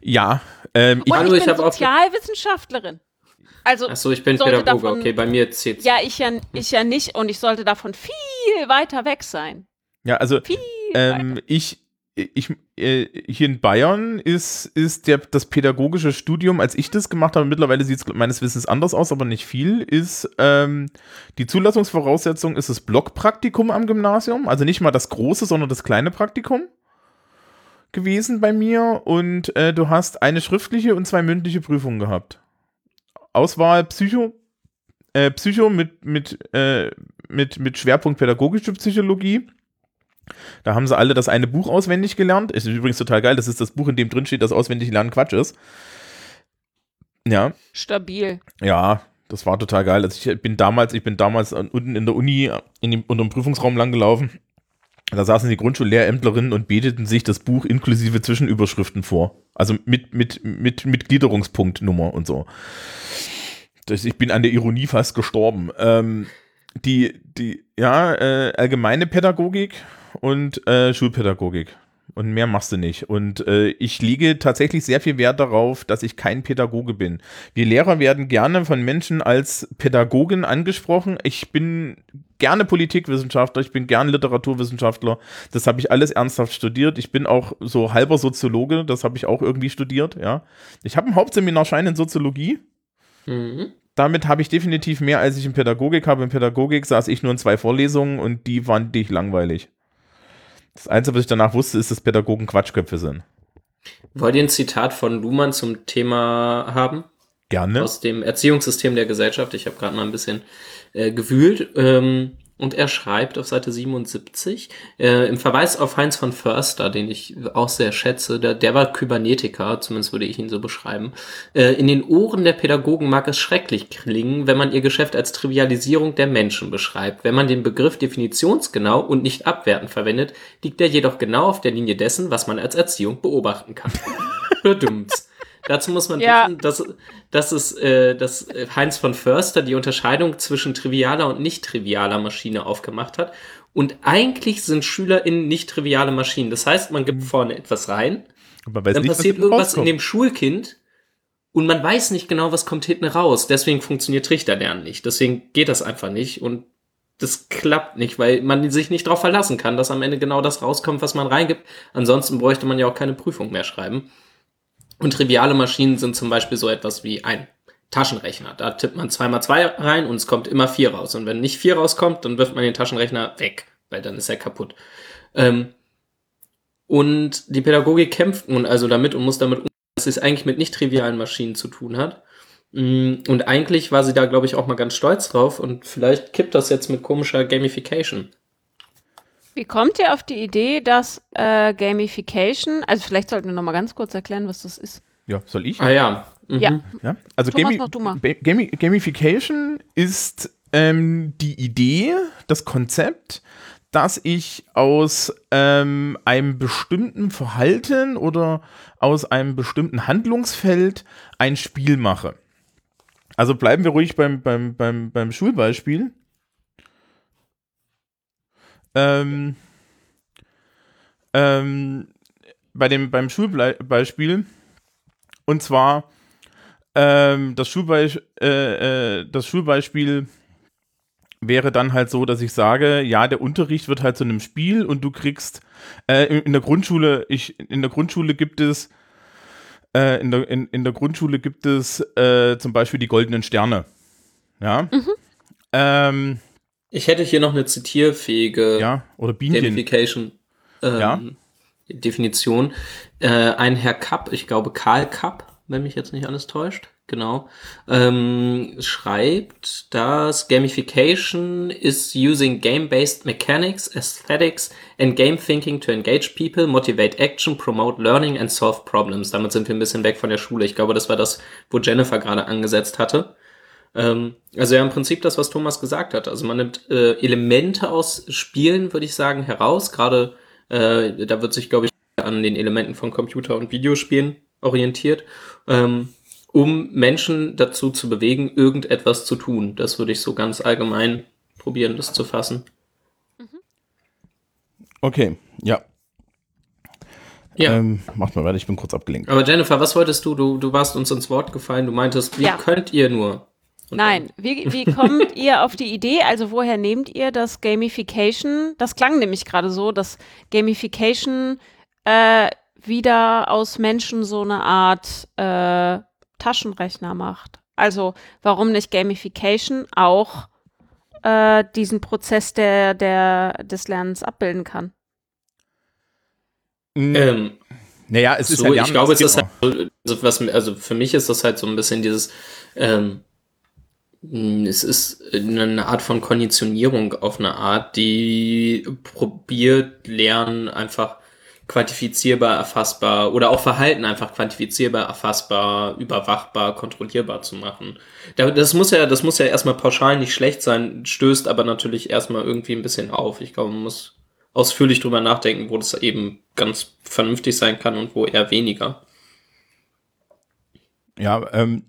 Ja, ähm, ich,
Und ich
ich
bin Sozialwissenschaftlerin. Also,
Achso, ich bin
Sollte
Pädagoge,
davon-
okay, bei mir zählt's.
ja, ich ja, ich ja nicht und ich sollte davon viel weiter weg sein.
ja, also
Viel
ähm, ich, ich, äh, hier in Bayern ist, ist der, das pädagogische Studium, als ich das gemacht habe, mittlerweile sieht es meines Wissens anders aus, aber nicht viel, ist ähm, die Zulassungsvoraussetzung ist das Blockpraktikum am Gymnasium, also nicht mal das große, sondern das kleine Praktikum gewesen bei mir und äh, du hast eine schriftliche und zwei mündliche Prüfungen gehabt. Auswahl Psycho, äh, Psycho mit, mit, äh, mit, mit Schwerpunkt pädagogische Psychologie. Da haben sie alle das eine Buch auswendig gelernt. Ist übrigens total geil. Das ist das Buch, in dem drin steht, dass auswendig lernen Quatsch ist. Ja,
stabil.
ja, das war total geil. Also ich bin damals, ich bin damals unten in der Uni in dem, unter dem Prüfungsraum lang gelaufen. Da saßen die Grundschullehrämtlerinnen und beteten sich das Buch inklusive Zwischenüberschriften vor. Also mit, mit, mit, mit Gliederungspunktnummer und so. Das, ich bin an der Ironie fast gestorben. Ähm, die, die, ja, äh, allgemeine Pädagogik und äh, Schulpädagogik. Und mehr machst du nicht. Und äh, ich lege tatsächlich sehr viel Wert darauf, dass ich kein Pädagoge bin. Wir Lehrer werden gerne von Menschen als Pädagogen angesprochen. Ich bin gerne Politikwissenschaftler, ich bin gern Literaturwissenschaftler. Das habe ich alles ernsthaft studiert. Ich bin auch so halber Soziologe, das habe ich auch irgendwie studiert, ja. Ich habe einen Hauptseminarschein in Soziologie.
Mhm.
Damit habe ich definitiv mehr, als ich in Pädagogik habe. In Pädagogik saß ich nur in zwei Vorlesungen und die fand ich langweilig. Das Einzige, was ich danach wusste, ist, dass Pädagogen Quatschköpfe sind.
Wollt ihr ein Zitat von Luhmann zum Thema haben?
Gerne.
aus dem Erziehungssystem der Gesellschaft. Ich habe gerade mal ein bisschen äh, gewühlt. Ähm, und er schreibt auf Seite 77, äh, im Verweis auf Heinz von Förster, den ich auch sehr schätze, der, der war Kybernetiker, zumindest würde ich ihn so beschreiben. Äh, in den Ohren der Pädagogen mag es schrecklich klingen, wenn man ihr Geschäft als Trivialisierung der Menschen beschreibt. Wenn man den Begriff definitionsgenau und nicht abwertend verwendet, liegt er jedoch genau auf der Linie dessen, was man als Erziehung beobachten kann. Bedumms. Dazu muss man
Ja.
wissen, dass, dass, es, äh, dass äh, Heinz von Förster die Unterscheidung zwischen trivialer und nicht trivialer Maschine aufgemacht hat. Und eigentlich sind SchülerInnen nicht triviale Maschinen. Das heißt, man gibt vorne etwas rein,
Man weiß
dann
nicht, was
passiert irgendwas
rauskommt.
in dem Schulkind und man weiß nicht genau, was kommt hinten raus. Deswegen funktioniert Trichterlernen nicht. Deswegen geht das einfach nicht und das klappt nicht, weil man sich nicht darauf verlassen kann, dass am Ende genau das rauskommt, was man reingibt. Ansonsten bräuchte man ja auch keine Prüfung mehr schreiben. Und triviale Maschinen sind zum Beispiel so etwas wie ein Taschenrechner. Da tippt man zweimal zwei rein und es kommt immer vier raus. Und wenn nicht vier rauskommt, dann wirft man den Taschenrechner weg, weil dann ist er kaputt. Ähm, und die Pädagogik kämpft nun also damit und muss damit umgehen, dass es eigentlich mit nicht trivialen Maschinen zu tun hat. Mm, Und eigentlich war sie da, glaube ich, auch mal ganz stolz drauf und vielleicht kippt das jetzt mit komischer Gamification.
Wie kommt ihr auf die Idee, dass äh, Gamification, also vielleicht sollten wir noch mal ganz kurz erklären, was das ist.
Ja, soll ich?
Ah ja. Mhm.
Ja,
Ja, also
Thomas,
Gami
mach du mal.
Ba- Gami Gamification ist ähm, die Idee, das Konzept, dass ich aus ähm, einem bestimmten Verhalten oder aus einem bestimmten Handlungsfeld ein Spiel mache. Also bleiben wir ruhig beim, beim, beim, beim Schulbeispiel. Ähm, ähm, bei dem, beim Schulbeispiel. Und zwar ähm, das, Schulbeis äh, äh, das Schulbeispiel wäre dann halt so, dass ich sage, ja, der Unterricht wird halt zu einem Spiel und du kriegst äh, in, in, der Grundschule, ich, in der Grundschule gibt es äh, in, der, in, in der Grundschule gibt es äh, zum Beispiel die goldenen Sterne. Ja. Mhm. Ähm,
ich hätte hier noch eine zitierfähige
ja, oder Bienchen.
Gamification ähm, ja. Definition. Äh, ein Herr Kapp, ich glaube Karl Kapp, wenn mich jetzt nicht alles täuscht, genau, ähm, schreibt, dass Gamification is using game-based mechanics, aesthetics and game thinking to engage people, motivate action, promote learning and solve problems. Damit sind wir ein bisschen weg von der Schule. Ich glaube, das war das, wo Jennifer gerade angesetzt hatte. Ähm, also ja, im Prinzip das, was Thomas gesagt hat. Also man nimmt äh, Elemente aus Spielen, würde ich sagen, heraus. Gerade äh, da wird sich, glaube ich, an den Elementen von Computer- und Videospielen orientiert. Ähm, um Menschen dazu zu bewegen, irgendetwas zu tun. Das würde ich so ganz allgemein probieren, das zu fassen.
Okay, ja. Ja. Ähm, macht mal weiter, ich bin kurz abgelenkt.
Aber Jennifer, was wolltest du? Du, du warst uns ins Wort gefallen. Du meintest, wie ja. könnt ihr nur?
Und Nein, wie, wie kommt ihr auf die Idee? Also woher nehmt ihr das Gamification? Das klang nämlich gerade so, dass Gamification äh, wieder aus Menschen so eine Art äh, Taschenrechner macht. Also warum nicht Gamification auch äh, diesen Prozess der, der, des Lernens abbilden kann?
Ähm, naja, es so, ist halt Ich glaube, es ist halt, also, was, also für mich ist das halt so ein bisschen dieses, ähm, es ist eine Art von Konditionierung auf eine Art, die probiert, Lernen einfach quantifizierbar, erfassbar oder auch Verhalten einfach quantifizierbar, erfassbar, überwachbar, kontrollierbar zu machen. Das muss ja, das muss ja erstmal pauschal nicht schlecht sein, stößt aber natürlich erstmal irgendwie ein bisschen auf. Ich glaube, man muss ausführlich drüber nachdenken, wo das eben ganz vernünftig sein kann und wo eher weniger.
Ja, ähm,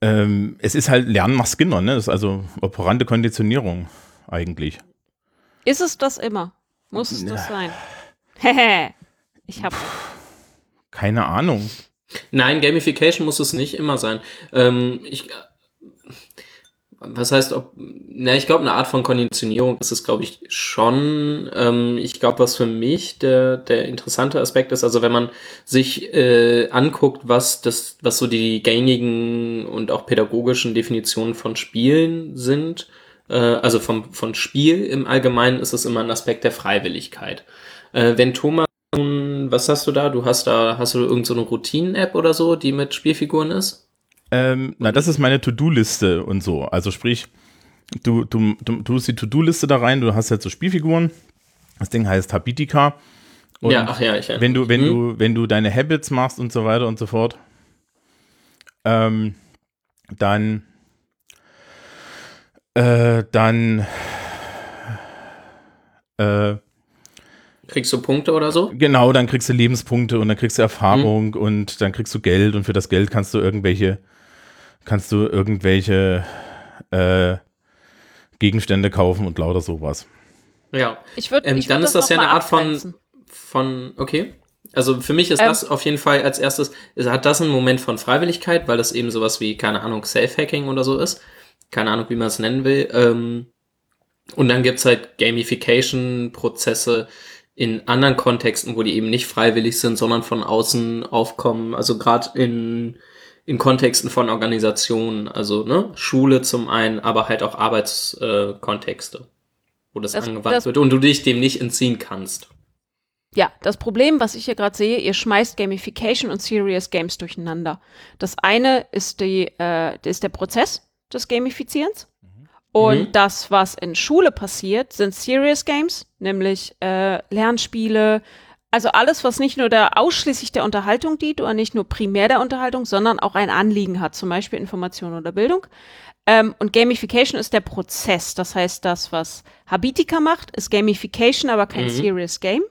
ähm, es ist halt Lernen nach Skinner, ne? Das ist also operante Konditionierung eigentlich.
Ist es das immer? Muss es das sein? Hehe. ich hab.
Keine Ahnung.
Nein, Gamification muss es nicht immer sein. Ähm, ich, was heißt, ob, na, ich glaube, eine Art von Konditionierung ist es, glaube ich, schon. Ähm, ich glaube, was für mich der, der interessante Aspekt ist, also wenn man sich äh, anguckt, was das, was so die gängigen und auch pädagogischen Definitionen von Spielen sind, äh, also vom, von Spiel im Allgemeinen ist es immer ein Aspekt der Freiwilligkeit. Äh, wenn Thomas, was hast du da? Du hast da, hast du irgendeine so Routinen-App oder so, die mit Spielfiguren ist?
Ähm, na, das ist meine To-Do-Liste und so. Also sprich, du, du, du, du hast die To-Do-Liste da rein, du hast halt so Spielfiguren. Das Ding heißt Habitica. Und ja, ach ja, ich wenn du, wenn mhm. du, wenn du deine Habits machst und so weiter und so fort, ähm, dann, äh, dann,
äh, Kriegst du Punkte oder so?
Genau, dann kriegst du Lebenspunkte und dann kriegst du Erfahrung mhm. und dann kriegst du Geld und für das Geld kannst du irgendwelche, kannst du irgendwelche äh, Gegenstände kaufen und lauter sowas.
Ja.
Ich würd, ähm,
ich dann ist das, das ja eine Art von, von, okay. Also für mich ist ähm, das auf jeden Fall als erstes, hat das einen Moment von Freiwilligkeit, weil das eben sowas wie, keine Ahnung, Self-Hacking oder so ist. Keine Ahnung, wie man es nennen will. Ähm, und dann gibt's halt Gamification-Prozesse, in anderen Kontexten, wo die eben nicht freiwillig sind, sondern von außen aufkommen. Also gerade in, in Kontexten von Organisationen, also ne, Schule zum einen, aber halt auch Arbeitskontexte, äh, wo das, das angewandt das, wird und du dich dem nicht entziehen kannst.
Ja, das Problem, was ich hier gerade sehe, ihr schmeißt Gamification und Serious Games durcheinander. Das eine ist, die, äh, ist der Prozess des Gamifizierens und mhm. das, was in Schule passiert, sind Serious Games, nämlich äh, Lernspiele, Also alles, was nicht nur der ausschließlich der Unterhaltung dient oder nicht nur primär der Unterhaltung, sondern auch ein Anliegen hat, zum Beispiel Information oder Bildung. Ähm, und Gamification ist der Prozess. Das heißt, das, was Habitica macht, ist Gamification, aber kein
Mhm.
Serious Game.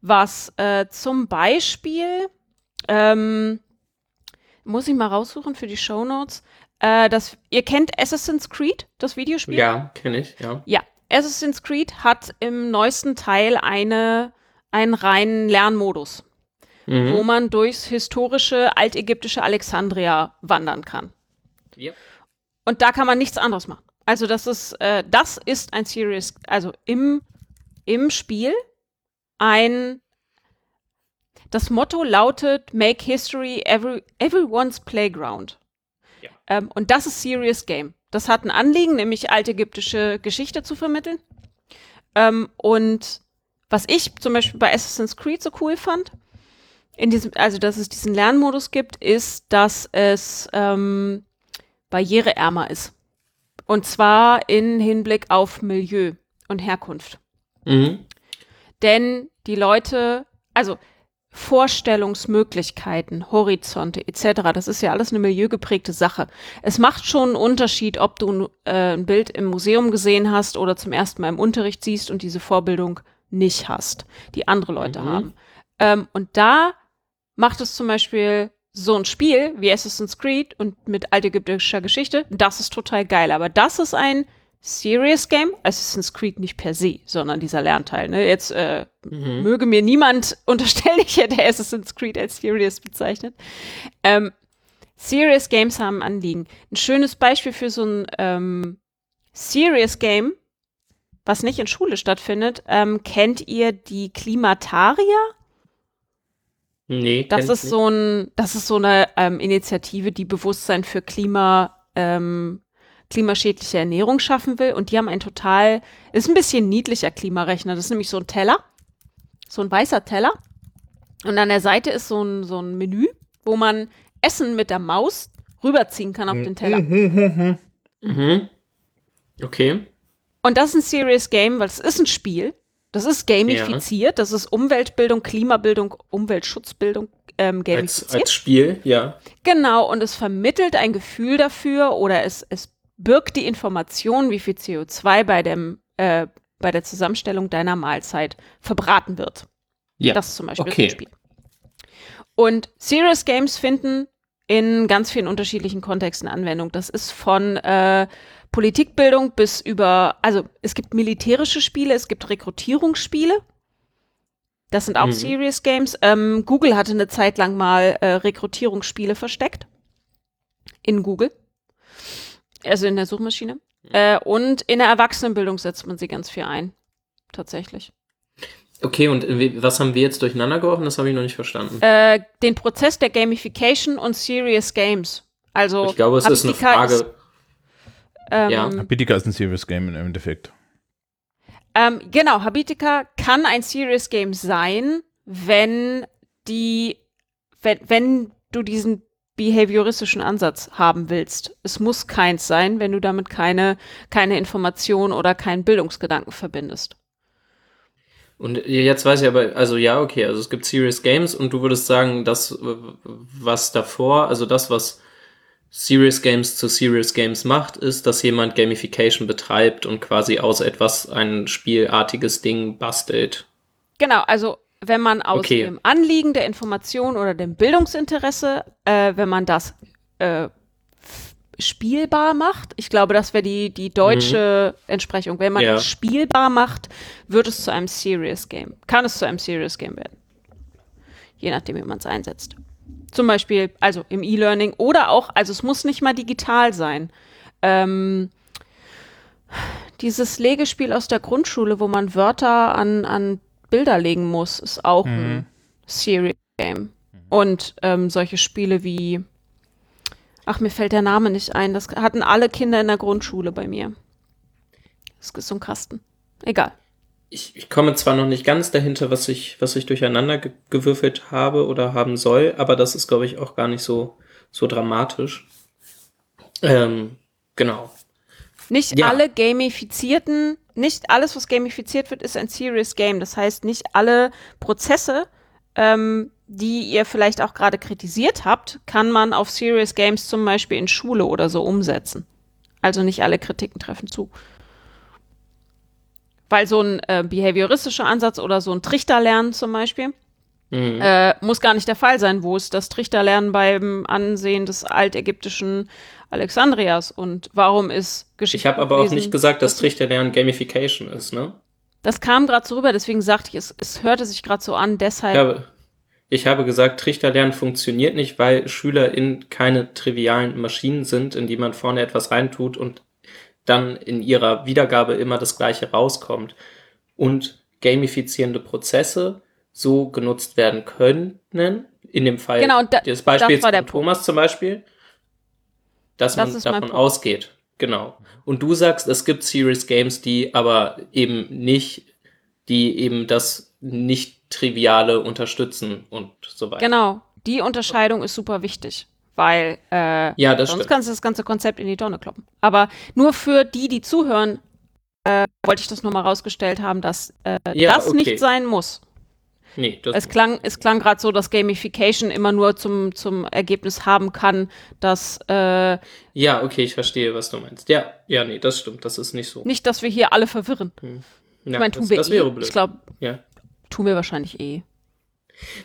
Was äh, zum Beispiel, ähm, muss ich mal raussuchen für die Show Notes. Äh, das, ihr kennt Assassin's Creed, das Videospiel?
Ja, kenne ich, ja.
Ja, Assassin's Creed hat im neuesten Teil eine, einen reinen Lernmodus,
Mhm.
wo man durchs historische altägyptische Alexandria wandern kann.
Ja.
Und da kann man nichts anderes machen. Also das ist, äh, das ist ein Serious, also im, im Spiel ein, das Motto lautet Make History every, Everyone's Playground.
Ja.
Ähm, und das ist Serious Game. Das hat ein Anliegen, nämlich altägyptische Geschichte zu vermitteln. Ähm, und was ich zum Beispiel bei Assassin's Creed so cool fand, in diesem, also dass es diesen Lernmodus gibt, ist, dass es ähm, barriereärmer ist. Und zwar in Hinblick auf Milieu und Herkunft.
Mhm.
Denn die Leute, also Vorstellungsmöglichkeiten, Horizonte etc., das ist ja alles eine milieugeprägte Sache. Es macht schon einen Unterschied, ob du äh, ein Bild im Museum gesehen hast oder zum ersten Mal im Unterricht siehst und diese Vorbildung nicht hast, die andere Leute
Mhm.
haben. Ähm, und da macht es zum Beispiel so ein Spiel wie Assassin's Creed und mit altägyptischer Geschichte, das ist total geil. Aber das ist ein Serious Game, Assassin's Creed nicht per se, sondern dieser Lernteil. Ne? Jetzt äh,
Mhm.
möge mir niemand unterstellen, ich hätte Assassin's Creed als Serious bezeichnet. Ähm, Serious Games haben Anliegen. Ein schönes Beispiel für so ein ähm, Serious Game, was nicht in Schule stattfindet, ähm, kennt ihr die Klimatarier?
Nee,
Das ist
ich
so ein, das ist so eine ähm, Initiative, die Bewusstsein für Klima, ähm, klimaschädliche Ernährung schaffen will. Und die haben ein total, ist ein bisschen niedlicher Klimarechner. Das ist nämlich so ein Teller, so ein weißer Teller. Und an der Seite ist so ein, so ein Menü, wo man Essen mit der Maus rüberziehen kann auf den Teller.
nicht. Mhm. Okay.
Und das ist ein Serious Game, weil es ist ein Spiel. Das ist gamifiziert. Das ist Umweltbildung, Klimabildung, Umweltschutzbildung ähm,
Als,
gamifiziert.
als Spiel, ja.
Genau, und es vermittelt ein Gefühl dafür oder es, es birgt die Information, wie viel CO2 bei, dem, äh, bei der Zusammenstellung deiner Mahlzeit verbraten wird.
Ja.
Das zum Beispiel
okay.
ist ein Spiel. Und Serious Games finden in ganz vielen unterschiedlichen Kontexten Anwendung. Das ist von äh, Politikbildung bis über, also es gibt militärische Spiele, es gibt Rekrutierungsspiele. Das sind auch
Mhm.
Serious Games. Ähm, Google hatte eine Zeit lang mal äh, Rekrutierungsspiele versteckt. In Google. Also in der Suchmaschine. Äh, und in der Erwachsenenbildung setzt man sie ganz viel ein. Tatsächlich.
Okay, und was haben wir jetzt durcheinander geworfen? Das habe ich noch nicht verstanden.
Äh, den Prozess der Gamification und Serious Games. Also
ich glaube, es ist eine Frage.
Ähm,
Ja.
Habitica ist ein Serious Game im Endeffekt.
Ähm, genau, Habitica kann ein Serious Game sein, wenn die, wenn, wenn du diesen behavioristischen Ansatz haben willst. Es muss keins sein, wenn du damit keine, keine Information oder keinen Bildungsgedanken verbindest.
Und jetzt weiß ich aber, also ja, okay, also es gibt Serious Games und du würdest sagen, das, was davor, also das, was Serious Games zu Serious Games macht, ist, dass jemand Gamification betreibt und quasi aus etwas ein spielartiges Ding bastelt.
Genau, also wenn man aus
Okay.
dem Anliegen der Information oder dem Bildungsinteresse, äh, wenn man das äh, spielbar macht, ich glaube, das wäre die, die deutsche Entsprechung. Wenn man
Ja.
es spielbar macht, wird es zu einem Serious Game. Kann es zu einem Serious Game werden. Je nachdem, wie man es einsetzt. Zum Beispiel, also im E-Learning oder auch, also es muss nicht mal digital sein. Ähm, dieses Legespiel aus der Grundschule, wo man Wörter an, an Bilder legen muss, ist auch ein Serious Game. Und ähm, solche Spiele wie, ach, mir fällt der Name nicht ein, das hatten alle Kinder in der Grundschule bei mir. Das ist so ein Kasten. Egal.
Ich, ich komme zwar noch nicht ganz dahinter, was ich, was ich durcheinander ge gewürfelt habe oder haben soll, aber das ist, glaube ich, auch gar nicht so, so dramatisch. Ähm, genau.
Nicht
Ja.
alle gamifizierten, nicht alles, was gamifiziert wird, ist ein Serious Game. Das heißt, nicht alle Prozesse ähm, die ihr vielleicht auch gerade kritisiert habt, kann man auf Serious Games zum Beispiel in Schule oder so umsetzen. Also nicht alle Kritiken treffen zu. Weil so ein äh, behavioristischer Ansatz oder so ein Trichterlernen zum Beispiel
Mhm.
äh, muss gar nicht der Fall sein. Wo ist das Trichterlernen beim Ansehen des altägyptischen Alexandrias? Und warum ist Geschichte?
Ich habe aber auch nicht gesagt, dass Trichterlernen Gamification ist, ne?
Das kam gerade so rüber, deswegen sagte ich, es, es hörte sich gerade so an, deshalb.
Ich habe, ich habe gesagt, Trichterlernen funktioniert nicht, weil SchülerInnen keine trivialen Maschinen sind, in die man vorne etwas reintut und dann in ihrer Wiedergabe immer das Gleiche rauskommt. Und gamifizierende Prozesse so genutzt werden können, in dem Fall
Genau, da-
des Beispiels von Thomas zum Beispiel, dass
Das
man davon ausgeht. Genau. Und du sagst, es gibt Serious Games, die aber eben nicht, die eben das nicht Triviale unterstützen und so weiter.
Genau, die Unterscheidung ist super wichtig, weil äh,
Ja, das
sonst
stimmt.
kannst du das ganze Konzept in die Tonne kloppen. Aber nur für die, die zuhören, äh, wollte ich das nochmal rausgestellt haben, dass äh,
Ja,
das
okay.
nicht sein muss.
Nee, das
Es klang, es klang gerade so, dass Gamification immer nur zum, zum Ergebnis haben kann, dass äh,
ja, okay, ich verstehe, was du meinst. Ja, ja, nee, das stimmt, das ist nicht so.
nicht, dass wir hier alle verwirren.
ja,
ich meine,
das,
tun wir
das
eh.
wäre blöd.
Ich glaube,
ja.
tun wir wahrscheinlich eh.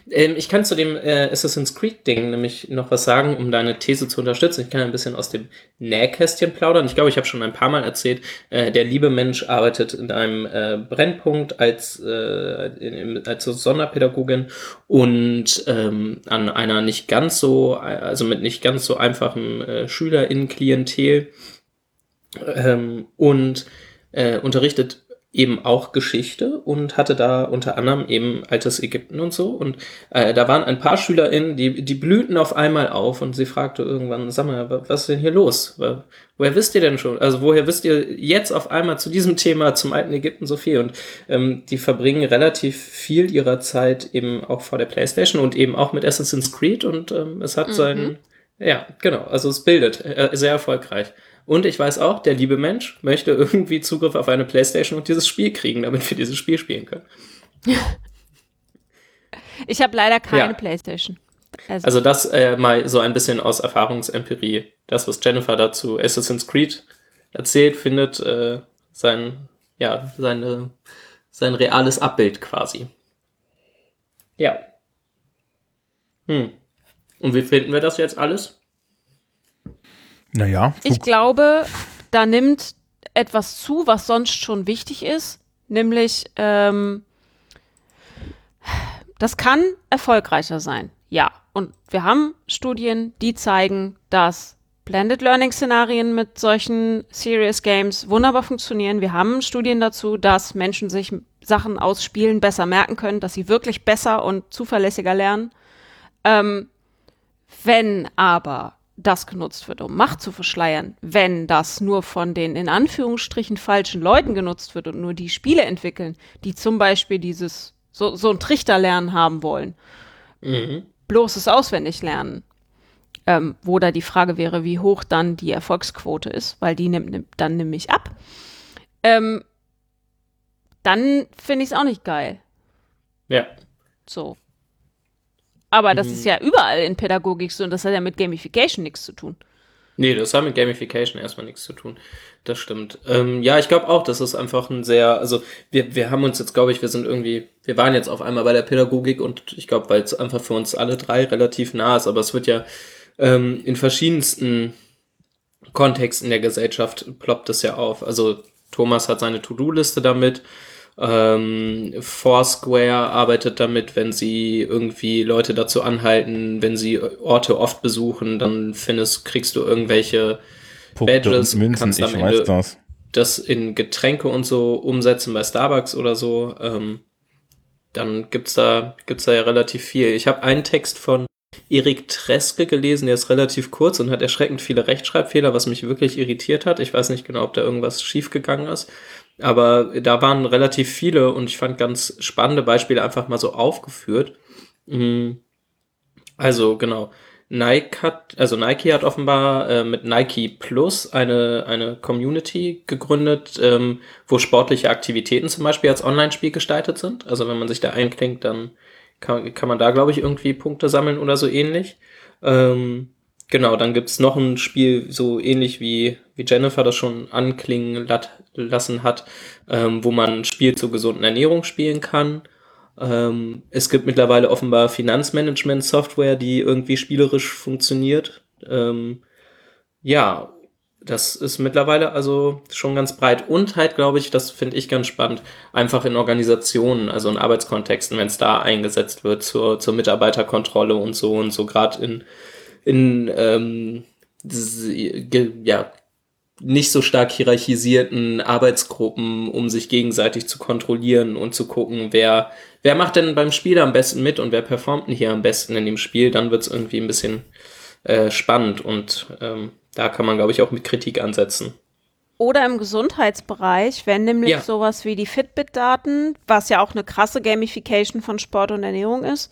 Ähm, ich kann zu dem äh, Assassin's Creed-Ding nämlich noch was sagen, um deine These zu unterstützen. Ich kann ein bisschen aus dem Nähkästchen plaudern. Ich glaube, ich habe schon ein paar Mal erzählt, äh, der liebe Mensch arbeitet in einem äh, Brennpunkt als, äh, in, als Sonderpädagogin und ähm, an einer nicht ganz so, also mit nicht ganz so einfachem äh, SchülerInnen-Klientel ähm, und äh, unterrichtet eben auch Geschichte und hatte da unter anderem eben altes Ägypten und so. Und äh, da waren ein paar SchülerInnen, die, die blühten auf einmal auf und sie fragte irgendwann, sag mal, wa- was ist denn hier los? Woher wisst ihr denn schon? Also woher wisst ihr jetzt auf einmal zu diesem Thema, zum alten Ägypten so viel? Und ähm, die verbringen relativ viel ihrer Zeit eben auch vor der Playstation und eben auch mit Assassin's Creed und ähm, es hat seinen, ja, genau, also es bildet, äh, sehr erfolgreich. Und ich weiß auch, der liebe Mensch möchte irgendwie Zugriff auf eine Playstation und dieses Spiel kriegen, damit wir dieses Spiel spielen können.
Ich habe leider keine
Ja.
Playstation. Also,
Also das äh, mal so ein bisschen aus Erfahrungsempirie. Das, was Jennifer dazu Assassin's Creed erzählt, findet äh, sein, ja, seine, sein reales Abbild quasi. Ja. Hm. Und wie finden wir das jetzt alles?
Naja,
ich glaube, da nimmt etwas zu, was sonst schon wichtig ist, nämlich ähm, das kann erfolgreicher sein. Ja, und wir haben Studien, die zeigen, dass Blended Learning Szenarien mit solchen Serious Games wunderbar funktionieren. Wir haben Studien dazu, dass Menschen sich Sachen aus Spielen besser merken können, dass sie wirklich besser und zuverlässiger lernen. Ähm, wenn aber das genutzt wird, um Macht zu verschleiern, wenn das nur von den in Anführungsstrichen falschen Leuten genutzt wird und nur die Spiele entwickeln, die zum Beispiel dieses so, so ein Trichterlernen haben wollen,
Mhm.
bloßes Auswendiglernen, ähm, wo da die Frage wäre, wie hoch dann die Erfolgsquote ist, weil die nimmt, nimmt dann nämlich ab, ähm, dann finde ich es auch nicht geil.
Ja.
So. Aber das ist ja überall in Pädagogik so und das hat ja mit Gamification nichts zu tun.
Nee, das hat mit Gamification erstmal nichts zu tun. Das stimmt. Ähm, ja, ich glaube auch, das ist einfach ein sehr, also wir, wir haben uns jetzt, glaube ich, wir sind irgendwie, wir waren jetzt auf einmal bei der Pädagogik und ich glaube, weil es einfach für uns alle drei relativ nah ist, aber es wird ja ähm, in verschiedensten Kontexten der Gesellschaft ploppt es ja auf. Also Thomas hat seine To-Do-Liste damit. Ähm, Foursquare arbeitet damit, wenn sie irgendwie Leute dazu anhalten, wenn sie Orte oft besuchen, dann findest, kriegst du irgendwelche
Punkte
Badges
Münzen,
kannst am Ende-
das.
das in Getränke und so umsetzen bei Starbucks oder so, ähm, dann gibt's da, gibt's da ja relativ viel. Ich habe einen Text von Erik Treske gelesen, der ist relativ kurz und hat erschreckend viele Rechtschreibfehler, was mich wirklich irritiert hat. Ich weiß nicht genau, ob da irgendwas schiefgegangen ist. Aber da waren relativ viele und ich fand ganz spannende Beispiele einfach mal so aufgeführt. Mm, Also genau. Nike hat, also Nike hat offenbar äh, mit Nike Plus eine, eine Community gegründet, ähm, wo sportliche Aktivitäten zum Beispiel als Online-Spiel gestaltet sind. Also wenn man sich da einklingt, dann kann, kann man da, glaube ich, irgendwie Punkte sammeln oder so ähnlich. Ähm, genau, dann gibt's noch ein Spiel, so ähnlich wie, wie Jennifer das schon anklingen lassen hat, ähm, wo man ein Spiel zur gesunden Ernährung spielen kann. Ähm, es gibt mittlerweile offenbar Finanzmanagement-Software, die irgendwie spielerisch funktioniert. Ähm, ja, das ist mittlerweile also schon ganz breit und halt, glaube ich, das finde ich ganz spannend, einfach in Organisationen, also in Arbeitskontexten, wenn es da eingesetzt wird zur, zur Mitarbeiterkontrolle und so und so gerade in, in ähm, ja, nicht so stark hierarchisierten Arbeitsgruppen, um sich gegenseitig zu kontrollieren und zu gucken, wer, wer macht denn beim Spiel am besten mit und wer performt denn hier am besten in dem Spiel, dann wird es irgendwie ein bisschen äh, spannend und ähm, da kann man, glaube ich, auch mit Kritik ansetzen.
Oder im Gesundheitsbereich, wenn nämlich
Ja.
sowas wie die Fitbit-Daten, was ja auch eine krasse Gamification von Sport und Ernährung ist,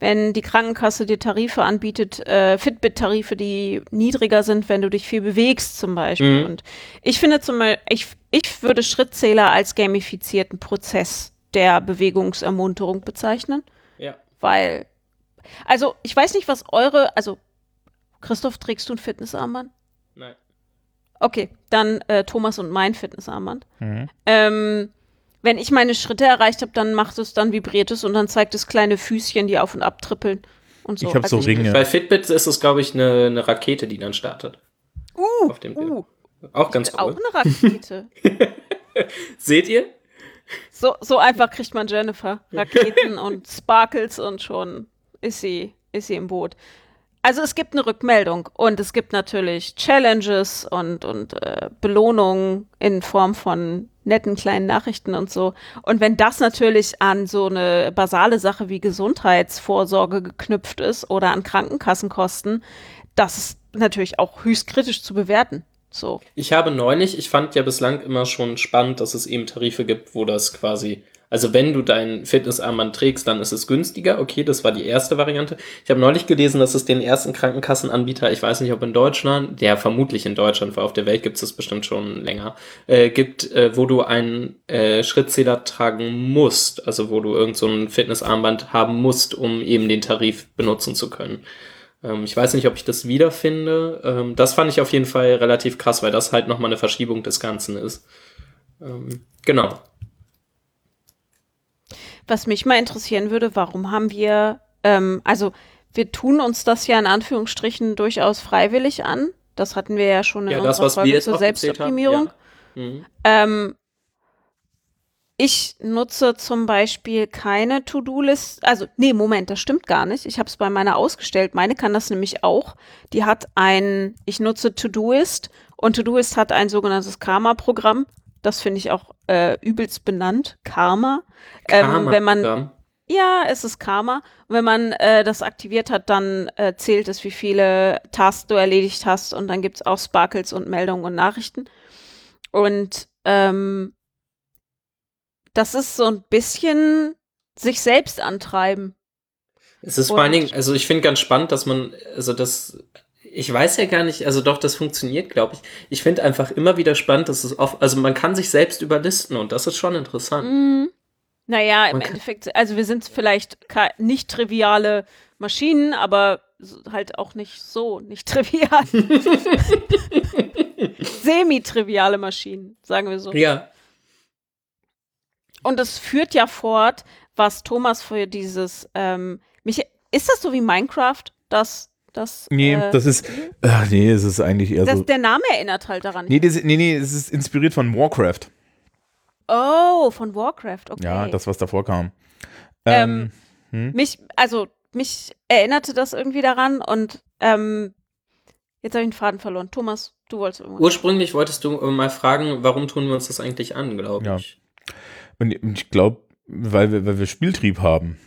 wenn die Krankenkasse dir Tarife anbietet, äh, Fitbit-Tarife, die niedriger sind, wenn du dich viel bewegst zum Beispiel.
Mhm.
Und ich finde zum Beispiel, ich, ich würde Schrittzähler als gamifizierten Prozess der Bewegungsermunterung bezeichnen,
Ja.
weil, also ich weiß nicht, was eure, also Christoph, trägst du ein Fitnessarmband?
Nein.
Okay, dann äh, Thomas und mein Fitnessarmband.
Mhm.
Ähm, wenn ich meine Schritte erreicht habe, dann macht es, dann vibriert es und dann zeigt es kleine Füßchen, die auf und ab trippeln und so.
Ich hab so
Also
Ringe.
Bei Fitbit ist es, glaube ich, eine, eine Rakete, die dann startet.
Uh,
auf dem
uh,
Auch ganz
auch
cool.
eine Rakete.
Seht ihr?
so, so einfach kriegt man Jennifer. Raketen und Sparkles und schon ist sie, ist sie im Boot. Also es gibt eine Rückmeldung und es gibt natürlich Challenges und, und äh, Belohnungen in Form von netten kleinen Nachrichten und so. Und wenn das natürlich an so eine basale Sache wie Gesundheitsvorsorge geknüpft ist oder an Krankenkassenkosten, das ist natürlich auch höchst kritisch zu bewerten. So.
Ich habe neulich, ich fand ja bislang immer schon spannend, dass es eben Tarife gibt, wo das quasi, also wenn du deinen Fitnessarmband trägst, dann ist es günstiger. Okay, das war die erste Variante. Ich habe neulich gelesen, dass es den ersten Krankenkassenanbieter, ich weiß nicht, ob in Deutschland, der vermutlich in Deutschland, weil auf der Welt gibt es das bestimmt schon länger, äh, gibt, äh, wo du einen äh, Schrittzähler tragen musst, also wo du irgend so ein Fitnessarmband haben musst, um eben den Tarif benutzen zu können. Ähm, ich weiß nicht, ob ich das wiederfinde. Ähm, das fand ich auf jeden Fall relativ krass, weil das halt nochmal eine Verschiebung des Ganzen ist. Ähm, genau.
Was mich mal interessieren würde, warum haben wir, ähm, also wir tun uns das ja in Anführungsstrichen durchaus freiwillig an. Das hatten wir ja schon in
Ja, das,
unserer
wir
Folge zur. Selbstoptimierung.
Ja. Mhm.
Ähm, ich nutze zum Beispiel keine To-Do-List. Also, nee, Moment, das stimmt gar nicht. Ich habe es bei meiner ausgestellt. Meine kann das nämlich auch. Die hat ein, ich nutze To-Doist und To-Doist hat ein sogenanntes Karma-Programm. Das finde ich auch äh, übelst benannt. Karma. Ähm, wenn man,
Karma-Programm.
ja, es ist Karma. Und wenn man äh, das aktiviert hat, dann äh, zählt es, wie viele Tasks du erledigt hast. Und dann gibt's auch Sparkles und Meldungen und Nachrichten. Und ähm, das ist so ein bisschen sich selbst antreiben.
Es ist vor allen
Und-
Dingen, also ich finde ganz spannend, dass man, also das, ich weiß ja gar nicht, also doch, das funktioniert, glaube ich. Ich finde einfach immer wieder spannend, dass es oft, also man kann sich selbst überlisten und das ist schon interessant.
Mm, naja, im
Man
Endeffekt, also wir sind vielleicht nicht triviale Maschinen, aber halt auch nicht so nicht trivial. Semi-triviale Maschinen, sagen wir so.
Ja,
Und es führt ja fort, was Thomas für dieses, ähm, mich, ist das so wie Minecraft, dass das,
Nee,
äh,
das ist, ach nee, es ist eigentlich eher
das,
so.
der Name erinnert halt daran.
Nee, das, nee, nee, es ist inspiriert von Warcraft.
Oh, von Warcraft, okay.
Ja, das, was davor kam.
Ähm,
hm?
mich, also mich erinnerte das irgendwie daran und ähm, jetzt habe ich den Faden verloren. Thomas, du wolltest irgendwas.
ursprünglich wolltest du äh, mal fragen, warum tun wir uns das eigentlich an, glaube
Ja.
ich.
Und ich glaube, weil wir, weil wir Spieltrieb haben.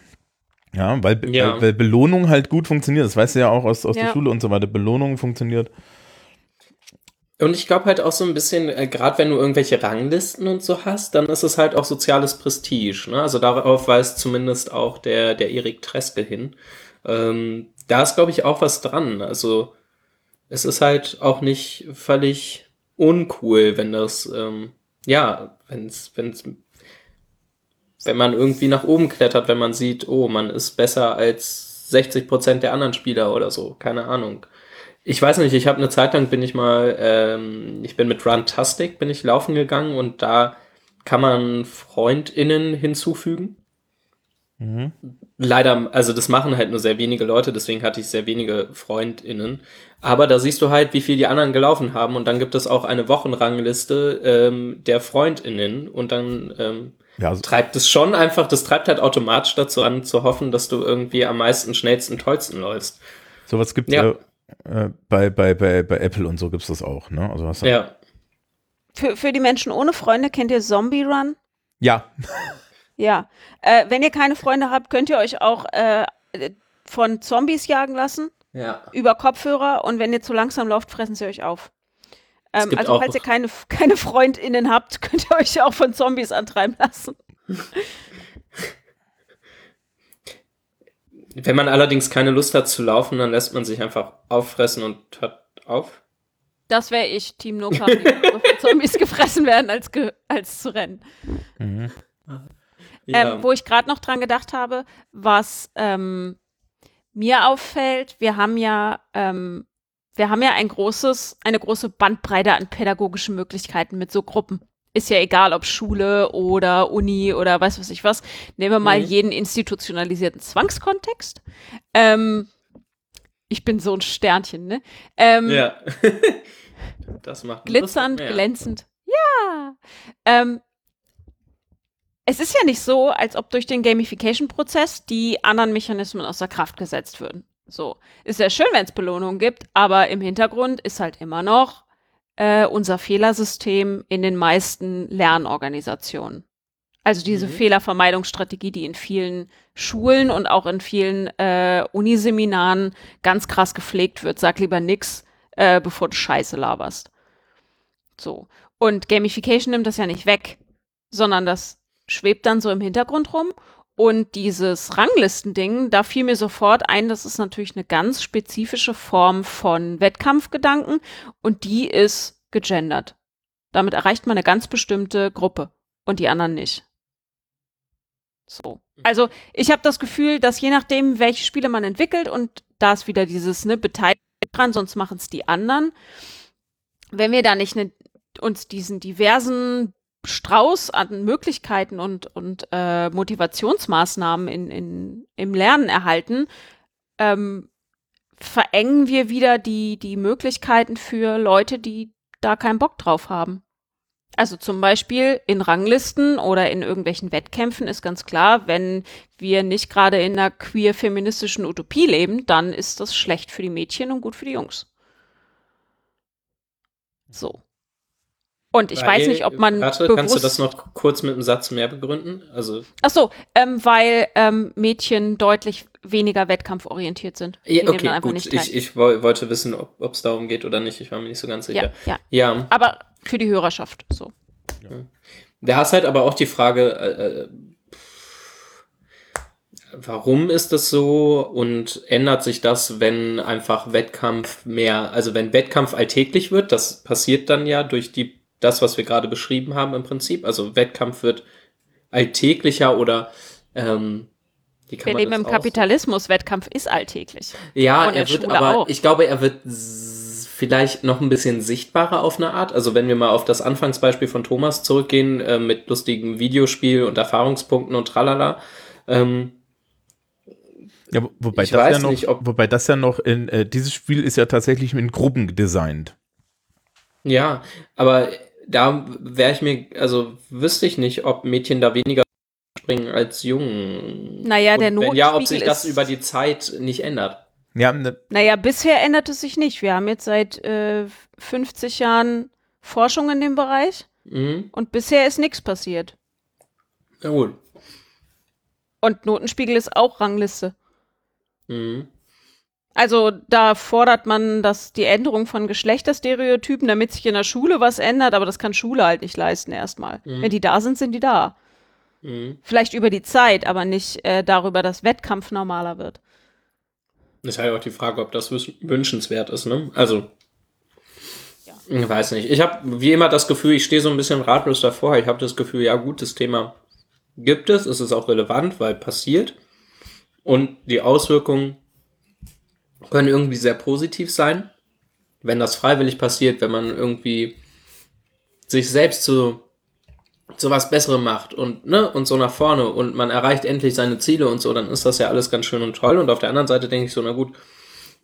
Ja, weil,
Ja.
weil, weil Belohnung halt gut funktioniert. Das weißt du ja auch aus, aus der
Ja.
Schule und so weiter. Belohnung funktioniert.
Und ich glaube halt auch so ein bisschen, äh, gerade wenn du irgendwelche Ranglisten und so hast, dann ist es halt auch soziales Prestige. Ne? Also darauf weist zumindest auch der, der Erik Treske hin. Ähm, da ist, glaube ich, auch was dran. Also es ist halt auch nicht völlig uncool, wenn das, ähm, ja, wenn es, wenn man irgendwie nach oben klettert, wenn man sieht, oh, man ist besser als 60 Prozent der anderen Spieler oder so, keine Ahnung. Ich weiß nicht, ich habe eine Zeit lang bin ich mal, ähm, ich bin mit Runtastic, bin ich laufen gegangen und da kann man FreundInnen hinzufügen.
Mhm.
Leider, also das machen halt nur sehr wenige Leute, deswegen hatte ich sehr wenige FreundInnen. Aber da siehst du halt, wie viel die anderen gelaufen haben und dann gibt es auch eine Wochenrangliste ähm, der FreundInnen und dann ähm,
Ja, also,
treibt es schon einfach, das treibt halt automatisch dazu an, zu hoffen, dass du irgendwie am meisten, schnellsten, tollsten läufst.
sowas gibt
Ja.
äh, äh, bei, bei, bei, bei Apple und so gibt es das auch, ne? Also hast
Ja.
Für, für die Menschen ohne Freunde kennt ihr Zombie Run?
ja.
Ja. Äh, wenn ihr keine Freunde habt, könnt ihr euch auch äh, von Zombies jagen lassen
Ja.
über Kopfhörer und wenn ihr zu langsam lauft, fressen sie euch auf. Ähm, also
auch-
falls ihr keine, keine FreundInnen habt, könnt ihr euch auch von Zombies antreiben lassen.
Wenn man allerdings keine Lust hat zu laufen, dann lässt man sich einfach auffressen und hört auf.
Das wäre ich, Team Noka, lieber von Zombies gefressen werden, als, ge als zu rennen.
Mhm.
Ja.
Ähm, wo ich gerade noch dran gedacht habe, was ähm, mir auffällt, wir haben ja, ähm, wir haben ja ein großes, eine große Bandbreite an pädagogischen Möglichkeiten mit so Gruppen. Ist ja egal, ob Schule oder Uni oder weiß was ich was. Nehmen wir mal
Mhm.
jeden institutionalisierten Zwangskontext. Ähm, ich bin so ein Sternchen, ne? Ähm,
ja. das macht
glitzernd,
das macht
glänzend. Ja. Ähm, es ist ja nicht so, als ob durch den Gamification-Prozess die anderen Mechanismen außer Kraft gesetzt würden. So. Ist ja schön, wenn es Belohnungen gibt, aber im Hintergrund ist halt immer noch äh, unser Fehlersystem in den meisten Lernorganisationen. Also diese
Mhm.
Fehlervermeidungsstrategie, die in vielen Schulen und auch in vielen äh, Uniseminaren ganz krass gepflegt wird. Sag lieber nix, äh, bevor du Scheiße laberst. So. Und Gamification nimmt das ja nicht weg, sondern das schwebt dann so im Hintergrund rum. Und dieses Ranglistending, da fiel mir sofort ein, das ist natürlich eine ganz spezifische Form von Wettkampfgedanken und die ist gegendert. Damit erreicht man eine ganz bestimmte Gruppe und die anderen nicht. So. Also ich habe das Gefühl, dass je nachdem, welche Spiele man entwickelt und da ist wieder dieses, ne, beteiligt dran, sonst machen es die anderen. Wenn wir da nicht ne, uns diesen diversen Strauß an Möglichkeiten und, und äh, Motivationsmaßnahmen in, in, im Lernen erhalten, ähm, verengen wir wieder die, die Möglichkeiten für Leute, die da keinen Bock drauf haben. Also zum Beispiel in Ranglisten oder in irgendwelchen Wettkämpfen ist ganz klar, wenn wir nicht gerade in einer queer-feministischen Utopie leben, dann ist das schlecht für die Mädchen und gut für die Jungs. So. Und ich weiß
Weil-
nicht, ob man
Warte,
bewusst
kannst du das noch kurz mit einem Satz mehr begründen? Also,
Ach so, ähm, weil ähm, Mädchen deutlich weniger wettkampforientiert sind.
Ja, okay, gut. Ich, ich woll- wollte wissen, ob es darum geht oder nicht. Ich war mir nicht so ganz sicher.
ja, ja.
Ja,
Aber für die Hörerschaft so.
da hast halt aber auch die Frage, äh, äh, warum ist das so und ändert sich das, wenn einfach Wettkampf mehr, also wenn Wettkampf alltäglich wird, das passiert dann ja durch die, das, was wir gerade beschrieben haben im Prinzip, also Wettkampf wird alltäglicher oder ähm, wie kann
Wir
man
leben
das
im Kapitalismus, Wettkampf ist alltäglich.
Ja, er wird
Schule
aber,
auch.
ich glaube, er wird vielleicht noch ein bisschen sichtbarer auf eine Art. Also wenn wir mal auf das Anfangsbeispiel von Thomas zurückgehen, äh, mit lustigem Videospiel und Erfahrungspunkten und tralala. Ähm,
Ja, wo- wobei
Ich
das
weiß
ja noch,
nicht, ob-
wobei das ja noch in, äh, dieses Spiel ist ja tatsächlich in Gruppen designt.
ja, aber da wäre ich mir, also wüsste ich nicht, ob Mädchen da weniger springen als Jungen.
Naja, der
Und wenn ja, ob sich
Notenspiegel
das über die Zeit nicht ändert.
Ja, ne,
Naja, bisher ändert es sich nicht. Wir haben jetzt seit äh, 50 Jahren Forschung in dem Bereich
Mhm.
und bisher ist nichts passiert.
Ja, gut.
Und Notenspiegel ist auch Rangliste.
Mhm.
Also da fordert man das, die Änderung von Geschlechterstereotypen, damit sich in der Schule was ändert, aber das kann Schule halt nicht leisten erstmal.
Mhm.
Wenn die da sind, sind die da.
Mhm.
Vielleicht über die Zeit, aber nicht äh, darüber, dass Wettkampf normaler wird.
Ist halt auch die Frage, ob das wünschenswert ist, ne? Also.
Ja.
Ich weiß nicht. Ich habe wie immer das Gefühl, ich stehe so ein bisschen ratlos davor. Ich habe das Gefühl, ja gut, das Thema gibt es, es ist auch relevant, weil passiert. Und die Auswirkungen können irgendwie sehr positiv sein, wenn das freiwillig passiert, wenn man irgendwie sich selbst zu, zu was Besserem macht und, ne, und so nach vorne und man erreicht endlich seine Ziele und so, dann ist das ja alles ganz schön und toll. Und auf der anderen Seite denke ich so, na gut,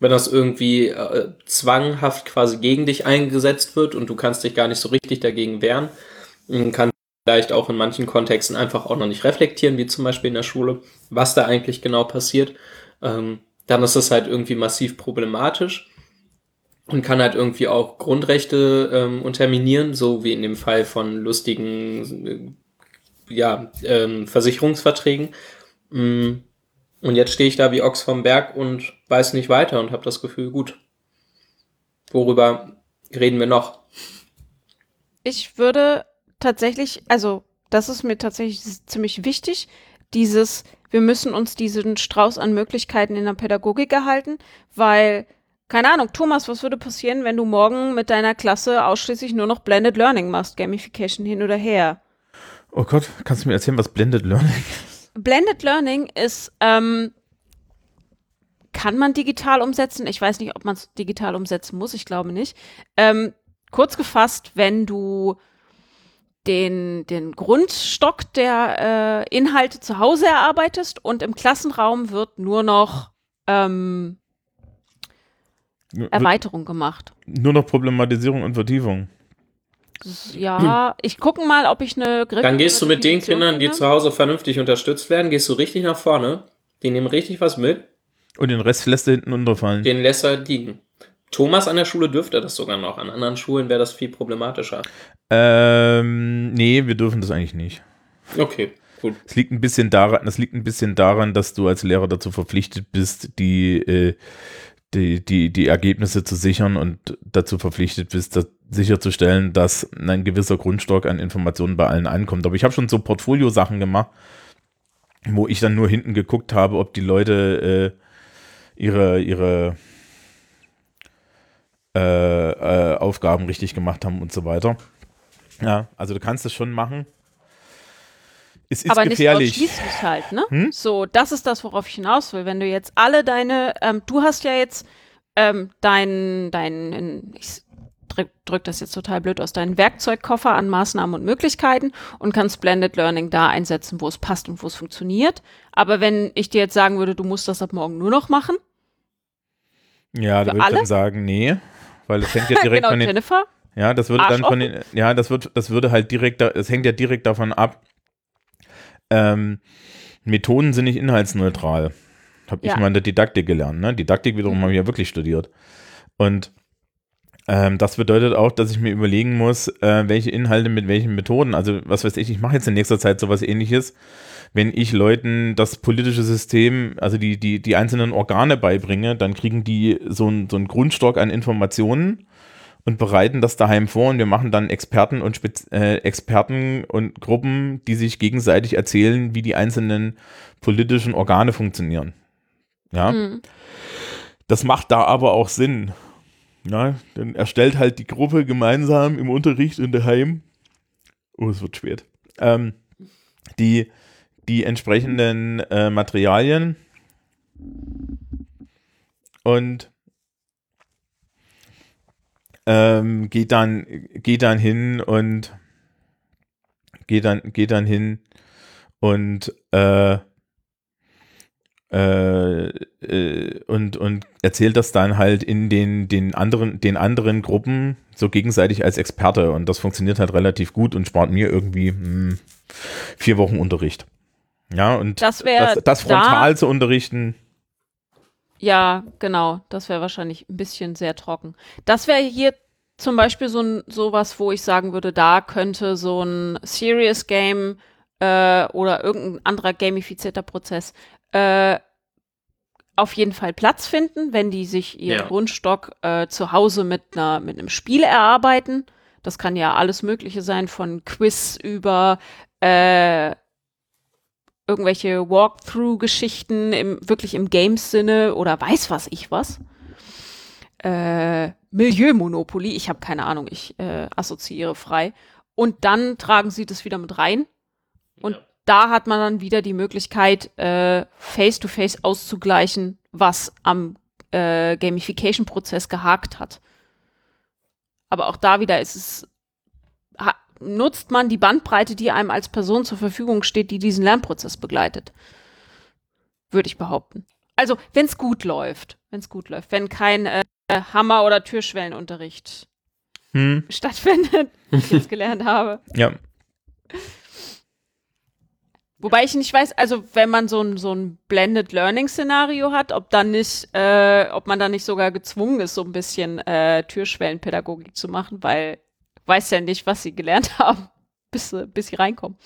wenn das irgendwie äh, zwanghaft quasi gegen dich eingesetzt wird und du kannst dich gar nicht so richtig dagegen wehren, kann vielleicht auch in manchen Kontexten einfach auch noch nicht reflektieren, wie zum Beispiel in der Schule, was da eigentlich genau passiert, ähm, dann ist das halt irgendwie massiv problematisch und kann halt irgendwie auch Grundrechte ähm, unterminieren, so wie in dem Fall von lustigen äh, ja, ähm, Versicherungsverträgen. Mm, und jetzt stehe ich da wie Ochs vom Berg und weiß nicht weiter und habe das Gefühl, gut, worüber reden wir noch?
Ich würde tatsächlich, also das ist mir tatsächlich ziemlich wichtig, dieses, wir müssen uns diesen Strauß an Möglichkeiten in der Pädagogik erhalten, weil, keine Ahnung, Thomas, was würde passieren, wenn du morgen mit deiner Klasse ausschließlich nur noch Blended Learning machst, Gamification hin oder her?
Oh Gott, kannst du mir erzählen, was Blended Learning ist?
Blended Learning ist, ähm, kann man digital umsetzen. Ich weiß nicht, ob man es digital umsetzen muss, ich glaube nicht. Ähm, kurz gefasst, wenn du den, den Grundstock der äh, Inhalte zu Hause erarbeitest und im Klassenraum wird nur noch ähm, Erweiterung gemacht.
Nur noch Problematisierung und Vertiefung.
Ja, ich gucke mal, ob ich eine
Griff Dann gehst du mit den Kindern, die zu Hause vernünftig unterstützt werden, gehst du richtig nach vorne. Die nehmen richtig was mit.
Und den Rest lässt er hinten unterfallen.
Den lässt er liegen. Thomas an der Schule dürfte das sogar noch. An anderen Schulen wäre das viel problematischer.
Ähm, nee, wir dürfen das eigentlich nicht.
Okay, gut.
Es liegt ein bisschen daran, das liegt ein bisschen daran, dass du als Lehrer dazu verpflichtet bist, die, äh, die, die, die Ergebnisse zu sichern und dazu verpflichtet bist, das sicherzustellen, dass ein gewisser Grundstock an Informationen bei allen ankommt. Aber ich habe schon so Portfolio-Sachen gemacht, wo ich dann nur hinten geguckt habe, ob die Leute äh, ihre, ihre äh, äh, Aufgaben richtig gemacht haben und so weiter. Ja, also du kannst es schon machen. Es ist
aber
gefährlich.
nicht ausschließlich halt, ne? Hm? So, das ist das, worauf ich hinaus will. Wenn du jetzt alle deine, ähm, du hast ja jetzt ähm, dein, dein, ich drück, drück das jetzt total blöd aus, deinen Werkzeugkoffer an Maßnahmen und Möglichkeiten und kannst Blended Learning da einsetzen, wo es passt und wo es funktioniert. Aber wenn ich dir jetzt sagen würde, du musst das ab morgen nur noch machen.
Ja, da würde ich dann sagen, nee weil das hängt ja direkt
genau,
von den.
Jennifer?
Ja, das würde dann von den. Ja, das wird, das würde halt direkt, es hängt ja direkt davon ab. Ähm, Methoden sind nicht inhaltsneutral. Habe ja. ich mal in der Didaktik gelernt. Ne? Didaktik wiederum mhm. habe ich ja wirklich studiert. Und ähm, das bedeutet auch, dass ich mir überlegen muss, äh, welche Inhalte mit welchen Methoden. Also, was weiß ich, ich mache jetzt in nächster Zeit sowas ähnliches wenn ich Leuten das politische System, also die, die, die einzelnen Organe beibringe, dann kriegen die so, ein, so einen Grundstock an Informationen und bereiten das daheim vor und wir machen dann Experten und Spez äh, Experten und Gruppen, die sich gegenseitig erzählen, wie die einzelnen politischen Organe funktionieren. Ja. Mhm. Das macht da aber auch Sinn. Ja, dann erstellt halt die Gruppe gemeinsam im Unterricht und daheim. Oh, es wird spät. Ähm, die die entsprechenden äh, Materialien und ähm, geht dann geht dann hin und geht dann geht dann hin und äh, äh, äh, und, und erzählt das dann halt in den, den, anderen, den anderen Gruppen so gegenseitig als Experte. Und das funktioniert halt relativ gut und spart mir irgendwie mh, hm, vier Wochen Unterricht. Ja, und
das, das,
das frontal da, zu unterrichten.
Ja, genau. Das wäre wahrscheinlich ein bisschen sehr trocken. Das wäre hier zum Beispiel so ein sowas, wo ich sagen würde, da könnte so ein Serious Game äh, oder irgendein anderer gamifizierter Prozess äh, auf jeden Fall Platz finden, wenn die sich ihren ja. Grundstock äh, zu Hause mit, einer, mit einem Spiel erarbeiten. Das kann ja alles Mögliche sein, von Quiz über äh, irgendwelche Walkthrough-Geschichten im, wirklich im Games-Sinne oder weiß was ich was. Äh, Milieu-Monopoly, ich habe keine Ahnung, ich äh, assoziiere frei. Und dann tragen sie das wieder mit rein. Und ja. da hat man dann wieder die Möglichkeit, äh, face-to-face auszugleichen, was am äh, Gamification-Prozess gehakt hat. Aber auch da wieder ist es, nutzt man die Bandbreite, die einem als Person zur Verfügung steht, die diesen Lernprozess begleitet. Würde ich behaupten. Also, wenn es gut läuft, wenn es gut läuft, wenn kein äh, Hammer- oder Türschwellenunterricht
Hm,
stattfindet, wie ich jetzt gelernt habe.
ja.
Wobei ich nicht weiß, also wenn man so ein, so ein Blended Learning Szenario hat, ob dann nicht, äh, ob man dann nicht sogar gezwungen ist, so ein bisschen äh, Türschwellenpädagogik zu machen, weil weiß ja nicht, was sie gelernt haben, bis, sie- bis sie reinkommen.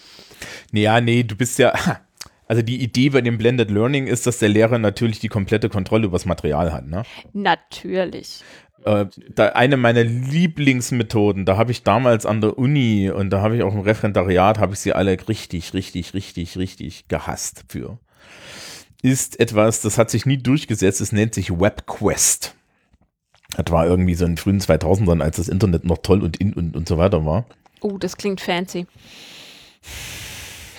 Ja, nee, du bist ja. Also die Idee bei dem Blended Learning ist, dass der Lehrer natürlich die komplette Kontrolle über das Material hat. Ne?
Natürlich.
Äh, da eine meiner Lieblingsmethoden, da habe ich damals an der Uni und da habe ich auch im Referendariat, habe ich sie alle richtig, richtig, richtig, richtig gehasst für. Ist etwas, das hat sich nie durchgesetzt, es nennt sich WebQuest. Das war irgendwie so in den frühen 2000ern, als das Internet noch toll und in und, und so weiter war.
Oh, das klingt fancy.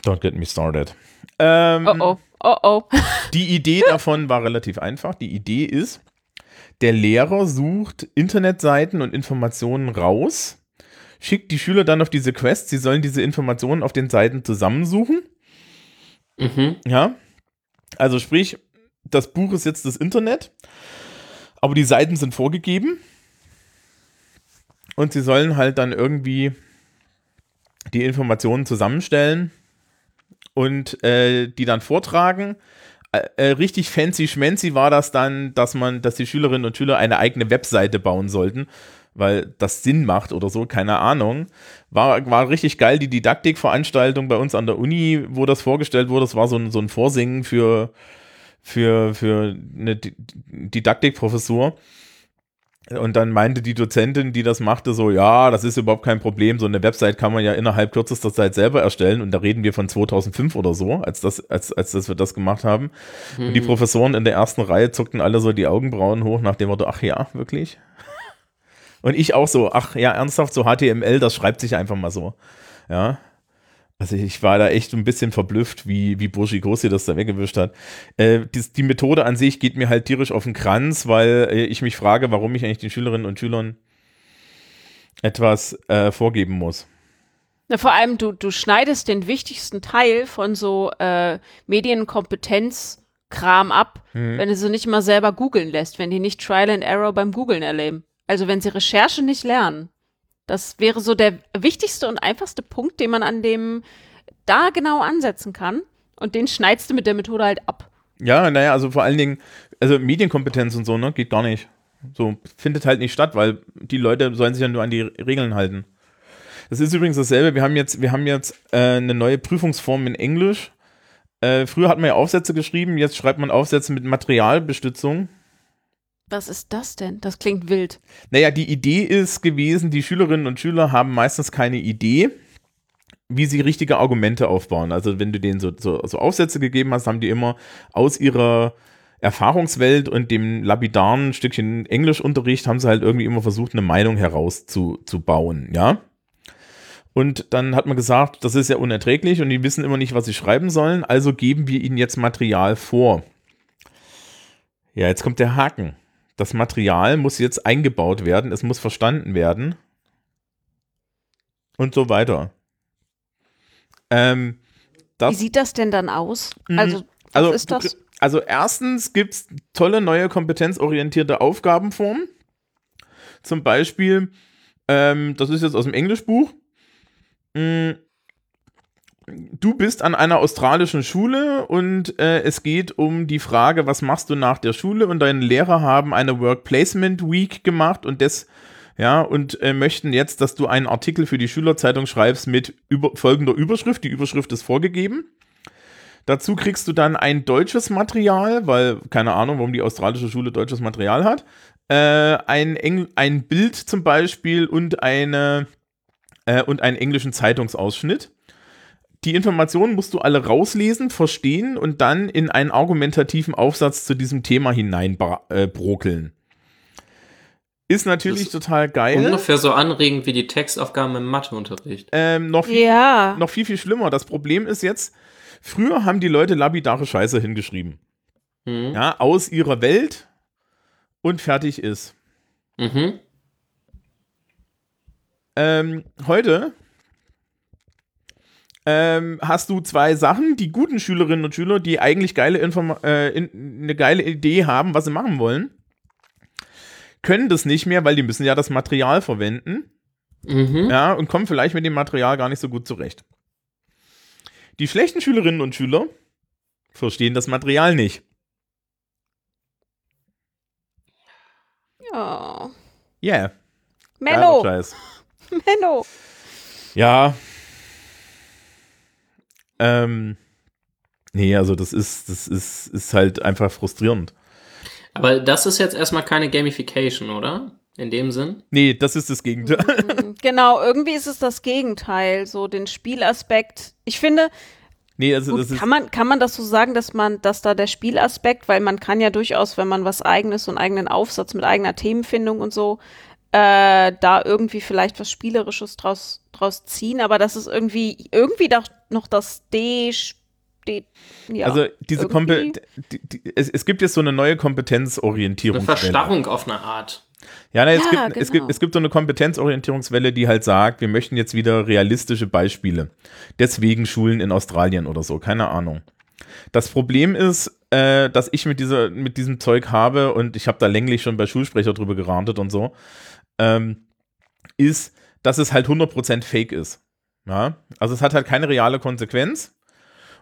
Don't get me started. Ähm,
Oh oh. Oh oh.
Die Idee davon war relativ einfach. Die Idee ist, der Lehrer sucht Internetseiten und Informationen raus, schickt die Schüler dann auf diese Quest, sie sollen diese Informationen auf den Seiten zusammensuchen.
Mhm.
Ja. Also sprich, das Buch ist jetzt das Internet, aber die Seiten sind vorgegeben. Und sie sollen halt dann irgendwie die Informationen zusammenstellen und äh, die dann vortragen. Äh, äh, richtig fancy schmancy war das dann, dass man, dass die Schülerinnen und Schüler eine eigene Webseite bauen sollten, weil das Sinn macht oder so, keine Ahnung. War, war richtig geil, die Didaktikveranstaltung bei uns an der Uni, wo das vorgestellt wurde, das war so ein, so ein Vorsingen für, für, für eine Di- Didaktikprofessur. Und dann meinte die Dozentin, die das machte, so, ja, das ist überhaupt kein Problem. So eine Website kann man ja innerhalb kürzester Zeit selber erstellen. Und da reden wir von 2005 oder so, als, das, als, als dass wir das gemacht haben. Und die Professoren in der ersten Reihe zuckten alle so die Augenbrauen hoch nach dem Motto, ach ja, wirklich? Und ich auch so, ach ja, ernsthaft, so HTML, das schreibt sich einfach mal so. Ja. Also ich war da echt ein bisschen verblüfft, wie, wie Burschikosi das da weggewischt hat. Äh, die, die Methode an sich geht mir halt tierisch auf den Kranz, weil äh, ich mich frage, warum ich eigentlich den Schülerinnen und Schülern etwas äh, vorgeben muss.
Na, vor allem, du, du schneidest den wichtigsten Teil von so äh, Medienkompetenz-Kram ab, wenn du sie nicht mal selber googeln lässt, wenn die nicht Trial and Error beim Googlen erleben. Also wenn sie Recherche nicht lernen. Das wäre so der wichtigste und einfachste Punkt, den man an dem da genau ansetzen kann. Und den schneidest du mit der Methode halt ab.
Ja, naja, also vor allen Dingen, also Medienkompetenz und so, ne, geht gar nicht. So, findet halt nicht statt, weil die Leute sollen sich ja nur an die Regeln halten. Das ist übrigens dasselbe. Wir haben jetzt, wir haben jetzt äh, eine neue Prüfungsform in Englisch. Äh, früher hat man ja Aufsätze geschrieben, jetzt schreibt man Aufsätze mit Materialbestützung.
Was ist das denn? Das klingt wild.
Naja, die Idee ist gewesen, die Schülerinnen und Schüler haben meistens keine Idee, wie sie richtige Argumente aufbauen. Also wenn du denen so, so, so Aufsätze gegeben hast, haben die immer aus ihrer Erfahrungswelt und dem lapidaren Stückchen Englischunterricht haben sie halt irgendwie immer versucht, eine Meinung herauszubauen, ja. Und dann hat man gesagt, das ist ja unerträglich und die wissen immer nicht, was sie schreiben sollen, also geben wir ihnen jetzt Material vor. Ja, jetzt kommt der Haken. Das Material muss jetzt eingebaut werden, es muss verstanden werden. Und so weiter. Ähm,
Wie sieht das denn dann aus?
Mhm.
Also,
also,
ist das?
Also erstens gibt es tolle neue kompetenzorientierte Aufgabenformen. Zum Beispiel, ähm, das ist jetzt aus dem Englischbuch. Mm, Du bist an einer australischen Schule und äh, es geht um die Frage, was machst du nach der Schule? Und deine Lehrer haben eine Work Placement Week gemacht und das ja, und äh, möchten jetzt, dass du einen Artikel für die Schülerzeitung schreibst mit über, folgender Überschrift. Die Überschrift ist vorgegeben. Dazu kriegst du dann ein deutsches Material, weil keine Ahnung, warum die australische Schule deutsches Material hat. Äh, ein, Engl ein Bild zum Beispiel und, eine, äh, und einen englischen Zeitungsausschnitt. Die Informationen musst du alle rauslesen, verstehen und dann in einen argumentativen Aufsatz zu diesem Thema hineinbrokeln. Ist natürlich
Das-
total geil.
Ungefähr so anregend wie die Textaufgaben im Matheunterricht.
Ähm, noch, viel,
Ja.
noch viel, viel schlimmer. Das Problem ist jetzt, Früher haben die Leute labidare Scheiße hingeschrieben.
Mhm.
Ja, aus ihrer Welt und fertig ist.
Mhm.
Ähm, heute ähm, hast du zwei Sachen, die guten Schülerinnen und Schüler, die eigentlich geile Informa äh, in, eine geile Idee haben, was sie machen wollen, können das nicht mehr, weil die müssen ja das Material verwenden.
Mhm.
Ja, und kommen vielleicht mit dem Material gar nicht so gut zurecht. Die schlechten Schülerinnen und Schüler verstehen das Material nicht.
Ja.
Yeah.
Menno. Menno.
Ja. Ähm. Nee, also das ist, das ist, ist halt einfach frustrierend.
Aber das ist jetzt erstmal keine Gamification, oder? In dem Sinn?
Nee, das ist das Gegenteil.
Genau, irgendwie ist es das Gegenteil, so den Spielaspekt. Ich finde,
Nee, also
gut,
das ist.
kann man kann man das so sagen, dass man, dass da der Spielaspekt, weil man kann ja durchaus, wenn man was eigenes, so einen eigenen Aufsatz mit eigener Themenfindung und so, äh, da irgendwie vielleicht was Spielerisches draus draus ziehen, aber das ist irgendwie irgendwie doch noch das D, D ja,
also diese Kompe
irgendwie.
die, die, es, es gibt jetzt so eine neue
Eine
Kompetenzorientierung.
Verstarrung auf eine Art.
Ja, nein, es,
Ja,
gibt, es,
genau.
gibt, es gibt so eine Kompetenzorientierungswelle, die halt sagt, wir möchten jetzt wieder realistische Beispiele. Deswegen Schulen in Australien oder so, keine Ahnung. Das Problem ist, äh, dass ich mit, dieser, mit diesem Zeug habe, und ich habe da länglich schon bei Schulsprecher drüber gerantet und so, ähm, ist, dass es halt 100% fake ist. Ja? Also es hat halt keine reale Konsequenz.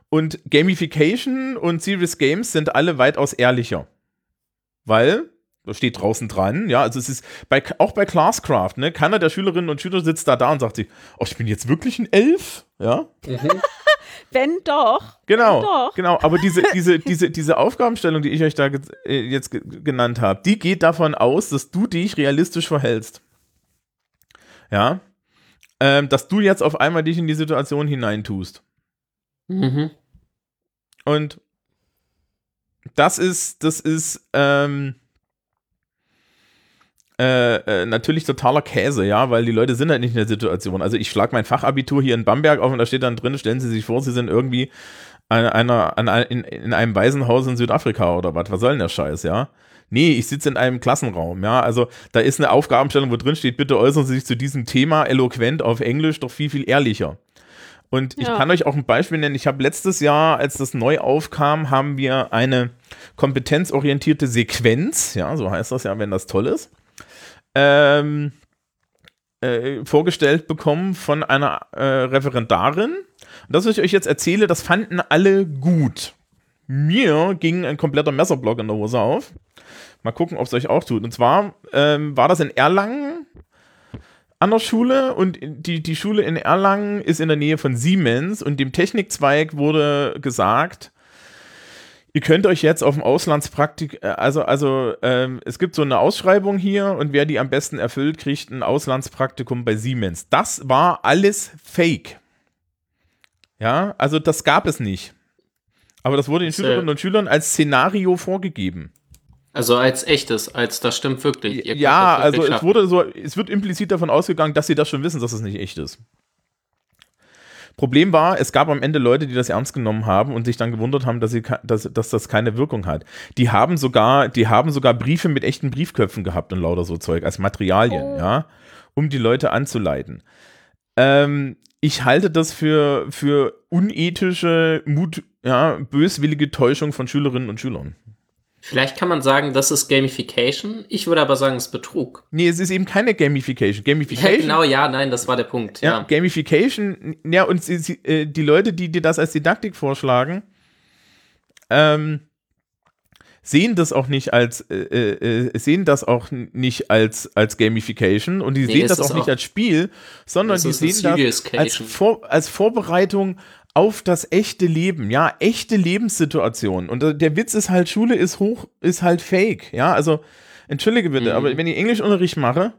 Und Gamification und Serious Games sind alle weitaus ehrlicher. Weil, steht draußen dran, ja, also es ist bei, auch bei Classcraft, ne, keiner der Schülerinnen und Schüler sitzt da da und sagt sich, oh, ich bin jetzt wirklich ein Elf, ja,
wenn doch.
genau,
Doch.
genau, aber diese, diese, diese, diese Aufgabenstellung, die ich euch da ge äh, jetzt ge genannt habe, die geht davon aus, dass du dich realistisch verhältst, ja, ähm, dass du jetzt auf einmal dich in die Situation hineintust.
Mhm.
Und das ist, das ist ähm, äh, äh, natürlich totaler Käse, ja, weil die Leute sind halt nicht in der Situation. Also ich schlage mein Fachabitur hier in Bamberg auf und da steht dann drin, stellen Sie sich vor, Sie sind irgendwie an einer, an, in, in einem Waisenhaus in Südafrika oder was. Was soll denn der Scheiß, ja? Nee, ich sitze in einem Klassenraum, ja. Also da ist eine Aufgabenstellung, wo drin steht, bitte äußern Sie sich zu diesem Thema eloquent auf Englisch, doch viel, viel ehrlicher. Und ich
Ja.
kann euch auch ein Beispiel nennen. Ich habe letztes Jahr, als das neu aufkam, haben wir eine kompetenzorientierte Sequenz, ja, so heißt das ja, wenn das toll ist, ähm, äh, vorgestellt bekommen von einer äh, Referendarin. Und das, was ich euch jetzt erzähle, das fanden alle gut. Mir ging ein kompletter Messerblock in der Hose auf. Mal gucken, ob es euch auch tut. Und zwar ähm, war das in Erlangen an der Schule und die, die Schule in Erlangen ist in der Nähe von Siemens und dem Technikzweig wurde gesagt, ihr könnt euch jetzt auf dem Auslandspraktik, äh, also, also ähm, es gibt so eine Ausschreibung hier und wer die am besten erfüllt, kriegt ein Auslandspraktikum bei Siemens. Das war alles Fake. Ja, also das gab es nicht. Aber das wurde den
äh,
Schülerinnen und Schülern als Szenario vorgegeben.
Also als echtes, als das stimmt wirklich.
Ja,
das
also
wirklich
es
schaffen.
wurde so, es wird implizit davon ausgegangen, dass sie das schon wissen, dass es nicht echt ist. Problem war, es gab am Ende Leute, die das ernst genommen haben und sich dann gewundert haben, dass, sie, dass, dass das keine Wirkung hat. Die haben sogar, die haben sogar Briefe mit echten Briefköpfen gehabt und lauter so Zeug als Materialien,
Oh.
ja, um die Leute anzuleiten. Ähm, ich halte das für, für unethische, Mut, ja, böswillige Täuschung von Schülerinnen und Schülern.
Vielleicht kann man sagen, das ist Gamification. Ich würde aber sagen, es ist Betrug.
Nee, es ist eben keine Gamification.
Ja,
Gamification
genau, ja, nein, das war der Punkt.
Ja,
Ja.
Gamification, ja, und sie, sie, äh, die Leute, die dir das als Didaktik vorschlagen, ähm, sehen das auch nicht als, äh, äh, sehen das auch nicht als, als Gamification und die
Nee,
sehen das auch nicht
auch-
als Spiel, sondern die sehen das als. Vor, als Vorbereitung auf das echte Leben, ja, echte Lebenssituation. Und äh, der Witz ist halt, Schule ist hoch, ist halt fake, ja, also, entschuldige bitte,
Mhm.
aber wenn ich Englischunterricht mache,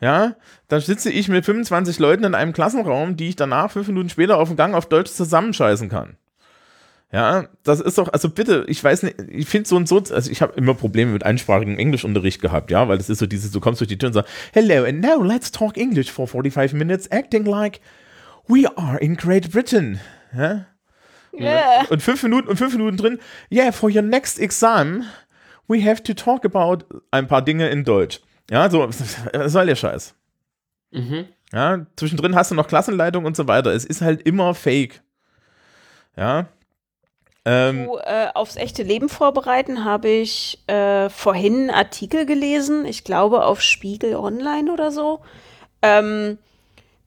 ja, dann sitze ich mit 25 Leuten in einem Klassenraum, die ich danach fünf Minuten später auf dem Gang auf Deutsch zusammenscheißen kann. Ja, das ist doch, also bitte, ich weiß nicht, ich finde so und so, also ich habe immer Probleme mit einsprachigem Englischunterricht gehabt, ja, weil das ist so dieses, du kommst durch die Tür und sagst, hello, and now let's talk English for 45 minutes, acting like we are in Great Britain. Ja?
Yeah.
Und fünf Minuten und fünf Minuten drin, yeah, for your next exam, we have to talk about ein paar Dinge in Deutsch. Ja, so, was soll der Scheiß?
Mhm.
Ja, zwischendrin hast du noch Klassenleitung und so weiter. Es ist halt immer fake. Ja. Ähm,
Zu, äh, aufs echte Leben vorbereiten habe ich äh, vorhin einen Artikel gelesen, ich glaube auf Spiegel Online oder so. Ähm,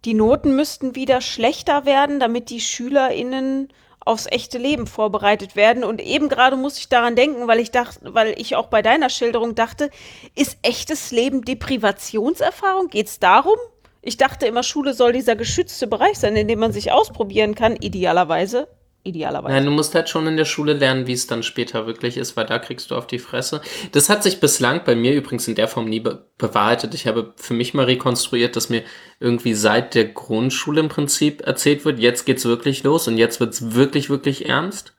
die Noten müssten wieder schlechter werden, damit die SchülerInnen aufs echte Leben vorbereitet werden. Und eben gerade muss ich daran denken, weil ich dachte, weil ich auch bei deiner Schilderung dachte, ist echtes Leben Deprivationserfahrung? Geht es darum? Ich dachte immer, Schule soll dieser geschützte Bereich sein, in dem man sich ausprobieren kann, idealerweise. Idealerweise.
Nein, du musst halt schon in der Schule lernen, wie es dann später wirklich ist, weil da kriegst du auf die Fresse. Das hat sich bislang bei mir übrigens in der Form nie be bewahrheitet. Ich habe für mich mal rekonstruiert, dass mir irgendwie seit der Grundschule im Prinzip erzählt wird, jetzt geht's wirklich los und jetzt wird's wirklich, wirklich ernst.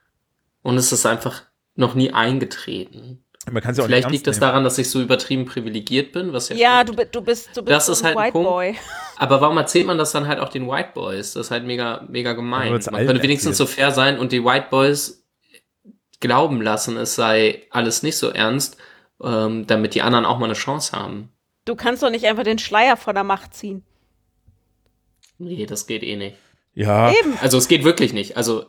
Und es ist einfach noch nie eingetreten.
Man kann ja auch
Vielleicht
nicht
liegt
nehmen.
daran, dass ich so übertrieben privilegiert bin, was ja,
Ja, du, du bist, du bist
Das
so
ist
ein
halt ein
White
Punkt.
Boy.
Aber warum erzählt man das dann halt auch den White Boys? Das ist halt mega, mega gemein. Man könnte wenigstens so
erzählt.
fair sein und die White Boys glauben lassen, es sei alles nicht so ernst, ähm, damit die anderen auch mal eine Chance haben.
Du kannst doch nicht einfach den Schleier von der Macht ziehen.
Nee, das geht eh nicht.
Ja,
Eben.
Also es geht wirklich nicht. Also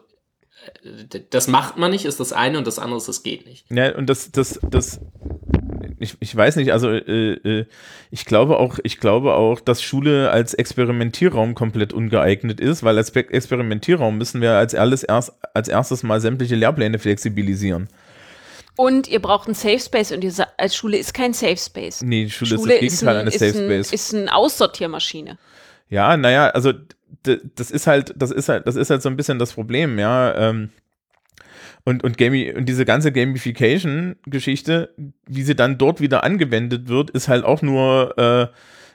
das macht man nicht, ist das eine und das andere ist, es geht nicht.
Ja, und das, das, das, ich, ich weiß nicht, also äh, äh, ich glaube auch, ich glaube auch, dass Schule als Experimentierraum komplett ungeeignet ist, weil als Pe- Experimentierraum müssen wir als, alles erst, als erstes mal sämtliche Lehrpläne flexibilisieren.
Und ihr braucht einen Safe Space und ihr als Schule ist kein Safe Space.
Nee, die Schule, ist das Gegenteil
ein,
eines
ist
Safe
ein,
Space.
ist eine Aussortiermaschine.
Ja, naja, also das ist halt, das ist halt, das ist halt so ein bisschen das Problem, ja. Ähm, und, und, Gami und diese ganze Gamification-Geschichte, wie sie dann dort wieder angewendet wird, ist halt auch nur, äh,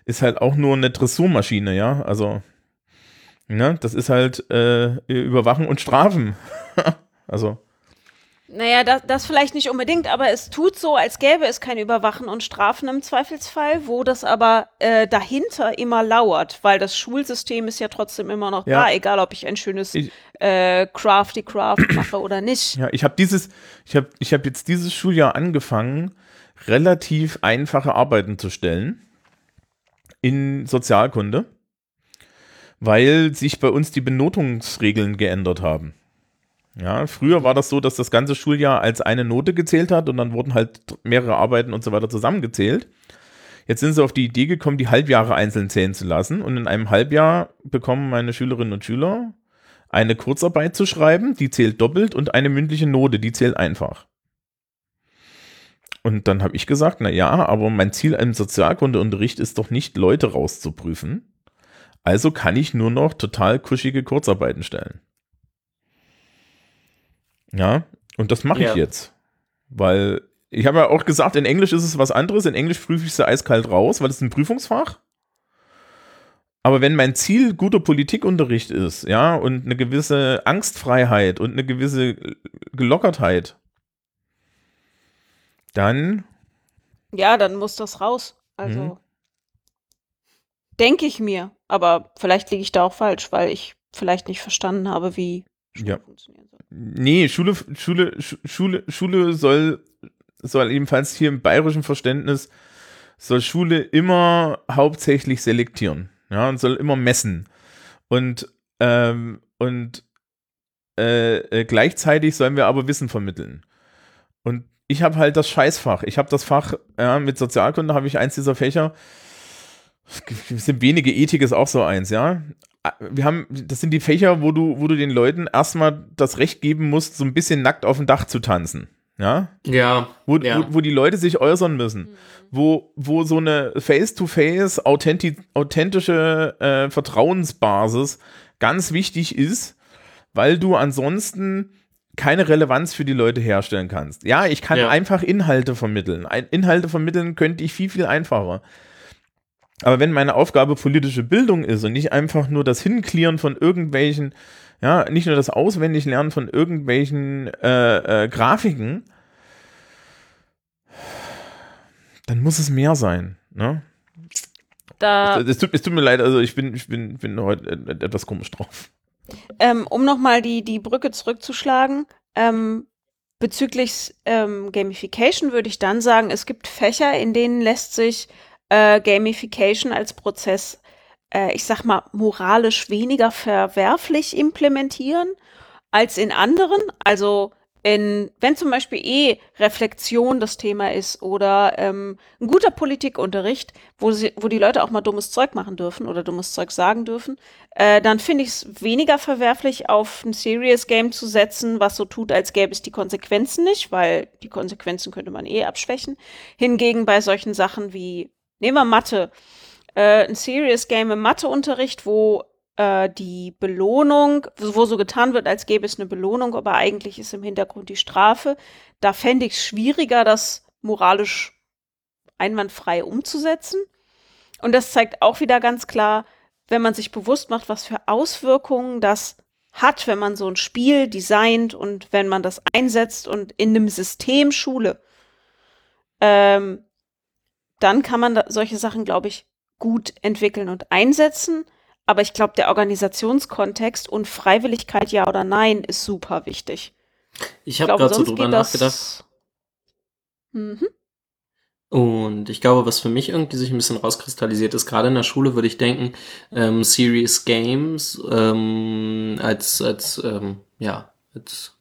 ist halt auch nur eine Dressurmaschine, ja. Also, ne, das ist halt äh, Überwachen und Strafen. also,
Naja, das, das vielleicht nicht unbedingt, aber es tut so, als gäbe es kein Überwachen und Strafen im Zweifelsfall, wo das aber äh, dahinter immer lauert, weil das Schulsystem ist ja trotzdem immer noch
Ja.
da, egal ob ich ein schönes
Ich-
äh, Crafty Craft mache oder nicht.
ja, ich habe dieses, ich habe ich hab jetzt dieses Schuljahr angefangen, relativ einfache Arbeiten zu stellen in Sozialkunde, weil sich bei uns die Benotungsregeln geändert haben. Ja, früher war das so, dass das ganze Schuljahr als eine Note gezählt hat und dann wurden halt mehrere Arbeiten und so weiter zusammengezählt. Jetzt sind sie auf die Idee gekommen, die Halbjahre einzeln zählen zu lassen und in einem Halbjahr bekommen meine Schülerinnen und Schüler eine Kurzarbeit zu schreiben, die zählt doppelt und eine mündliche Note, die zählt einfach. Und dann habe ich gesagt, na ja, aber mein Ziel im Sozialkundeunterricht ist doch nicht, Leute rauszuprüfen. Also kann ich nur noch total kuschige Kurzarbeiten stellen. Ja, und das mache ich
Ja.
jetzt. Weil ich habe ja auch gesagt, in Englisch ist es was anderes. In Englisch prüfe ich sie eiskalt raus, weil es ist ein Prüfungsfach. Aber wenn mein Ziel guter Politikunterricht ist, ja, und eine gewisse Angstfreiheit und eine gewisse Gelockertheit, dann
Ja, dann muss das raus. Also
Mhm.
denke ich mir, aber vielleicht liege ich da auch falsch, weil ich vielleicht nicht verstanden habe, wie Schule
Ja.
funktionieren soll.
Nee, Schule, Schule, Schu- Schule, Schule soll, soll ebenfalls hier im bayerischen Verständnis, soll Schule immer hauptsächlich selektieren. Ja, und soll immer messen. Und, ähm, und äh, äh, gleichzeitig sollen wir aber Wissen vermitteln. Und ich habe halt das Scheißfach. Ich habe das Fach, ja, mit Sozialkunde habe ich eins dieser Fächer. Es sind wenige Ethik ist auch so eins, ja wir haben, das sind die Fächer, wo du, wo du den Leuten erstmal das Recht geben musst, so ein bisschen nackt auf dem Dach zu tanzen. Ja,
Ja,
wo,
ja.
wo, wo die Leute sich äußern müssen, wo, wo so eine Face-to-Face authenti authentische äh, Vertrauensbasis ganz wichtig ist, weil du ansonsten keine Relevanz für die Leute herstellen kannst. Ja, ich kann
Ja.
einfach Inhalte vermitteln. Inhalte vermitteln könnte ich viel, viel einfacher. Aber wenn meine Aufgabe politische Bildung ist und nicht einfach nur das Hinklieren von irgendwelchen, ja, nicht nur das Auswendiglernen von irgendwelchen äh, äh, Grafiken, dann muss es mehr sein. Ne?
Da,
Es, tut, es tut mir leid, also ich bin, ich bin, bin heute et- etwas komisch drauf.
ähm, um nochmal die, die Brücke zurückzuschlagen, ähm, bezüglich ähm, Gamification würde ich dann sagen, es gibt Fächer, in denen lässt sich äh, Gamification als Prozess, äh, ich sag mal, moralisch weniger verwerflich implementieren als in anderen. Also in, wenn zum Beispiel eh Reflexion das Thema ist oder ähm, ein guter Politikunterricht, wo, sie, wo die Leute auch mal dummes Zeug machen dürfen oder dummes Zeug sagen dürfen, äh, dann finde ich es weniger verwerflich, auf ein Serious Game zu setzen, was so tut, als gäbe es die Konsequenzen nicht, weil die Konsequenzen könnte man eh abschwächen. Hingegen bei solchen Sachen wie, nehmen wir Mathe, äh, ein Serious Game im Matheunterricht, wo äh, die Belohnung, wo so getan wird, als gäbe es eine Belohnung, aber eigentlich ist im Hintergrund die Strafe. Da fände ich es schwieriger, das moralisch einwandfrei umzusetzen. Und das zeigt auch wieder ganz klar, wenn man sich bewusst macht, was für Auswirkungen das hat, wenn man so ein Spiel designt und wenn man das einsetzt und in einem System Schule, ähm, dann kann man solche Sachen, glaube ich, gut entwickeln und einsetzen. Aber ich glaube, der Organisationskontext und Freiwilligkeit, ja oder nein, ist super wichtig.
Ich habe gerade so drüber nachgedacht. Mhm. Und ich glaube, was für mich irgendwie sich ein bisschen rauskristallisiert ist, gerade in der Schule würde ich denken, ähm, Serious Games ähm, als, als ähm, ja, als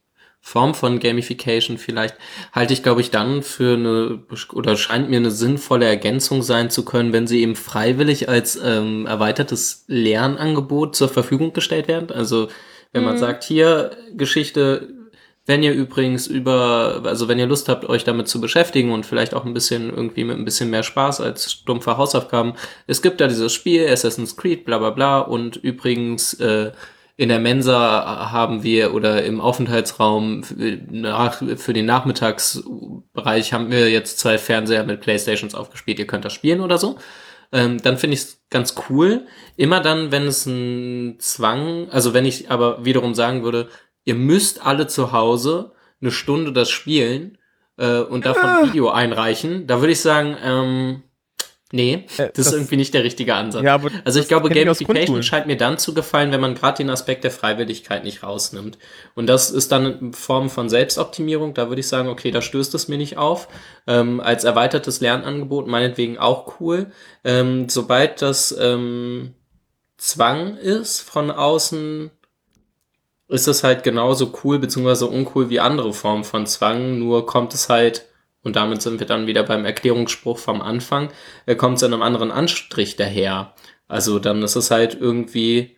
Form von Gamification vielleicht, halte ich, glaube ich, dann für eine, oder scheint mir eine sinnvolle Ergänzung sein zu können, wenn sie eben freiwillig als ähm, erweitertes Lernangebot zur Verfügung gestellt werden. Also wenn man mhm. sagt, hier Geschichte, wenn ihr übrigens über, also wenn ihr Lust habt, euch damit zu beschäftigen und vielleicht auch ein bisschen irgendwie mit ein bisschen mehr Spaß als dumpfe Hausaufgaben, es gibt da dieses Spiel, Assassin's Creed, bla bla bla, und übrigens, äh, in der Mensa haben wir oder im Aufenthaltsraum nach, für den Nachmittagsbereich haben wir jetzt zwei Fernseher mit Playstations aufgespielt. Ihr könnt das spielen oder so. Ähm, dann finde ich es ganz cool. Immer dann, wenn es ein Zwang, also wenn ich aber wiederum sagen würde, ihr müsst alle zu Hause eine Stunde das spielen äh, und davon ja. Video einreichen, da würde ich sagen, ähm, Nee, äh, das, das, ist irgendwie nicht der richtige Ansatz. Ja, also ich glaube, Gamification scheint mir dann zu gefallen, wenn man gerade den Aspekt der Freiwilligkeit nicht rausnimmt. Und das ist dann in Form von Selbstoptimierung. Da würde ich sagen, okay, da stößt es mir nicht auf. Ähm, als erweitertes Lernangebot meinetwegen auch cool. Ähm, sobald das ähm, Zwang ist von außen, ist es halt genauso cool beziehungsweise uncool wie andere Formen von Zwang. Nur kommt es halt und damit sind wir dann wieder beim Erklärungsspruch vom Anfang, er kommt zu einem anderen Anstrich daher. Also dann ist es halt irgendwie,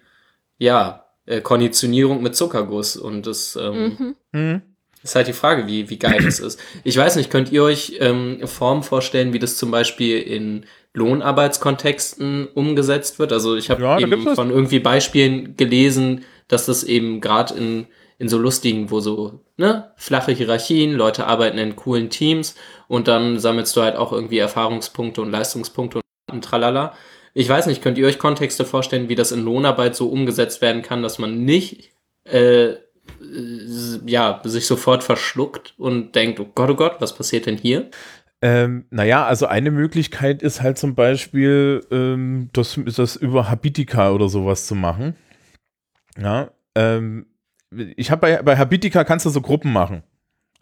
ja, äh, Konditionierung mit Zuckerguss und das ähm, mhm. mhm. ist halt die Frage, wie, wie geil das ist. Ich weiß nicht, könnt ihr euch ähm, Formen vorstellen, wie das zum Beispiel in Lohnarbeitskontexten umgesetzt wird? Also ich habe ja, eben von irgendwie Beispielen gelesen, dass das eben gerade in in so lustigen, wo so, ne, flache Hierarchien, Leute arbeiten in coolen Teams und dann sammelst du halt auch irgendwie Erfahrungspunkte und Leistungspunkte und tralala. Ich weiß nicht, könnt ihr euch Kontexte vorstellen, wie das in Lohnarbeit so umgesetzt werden kann, dass man nicht äh, ja, sich sofort verschluckt und denkt, oh Gott, oh Gott, was passiert denn hier?
Ähm, naja, also eine Möglichkeit ist halt zum Beispiel, ähm, das, das über Habitica oder sowas zu machen. Ja, ähm, ich habe bei, bei Habitica kannst du so Gruppen machen.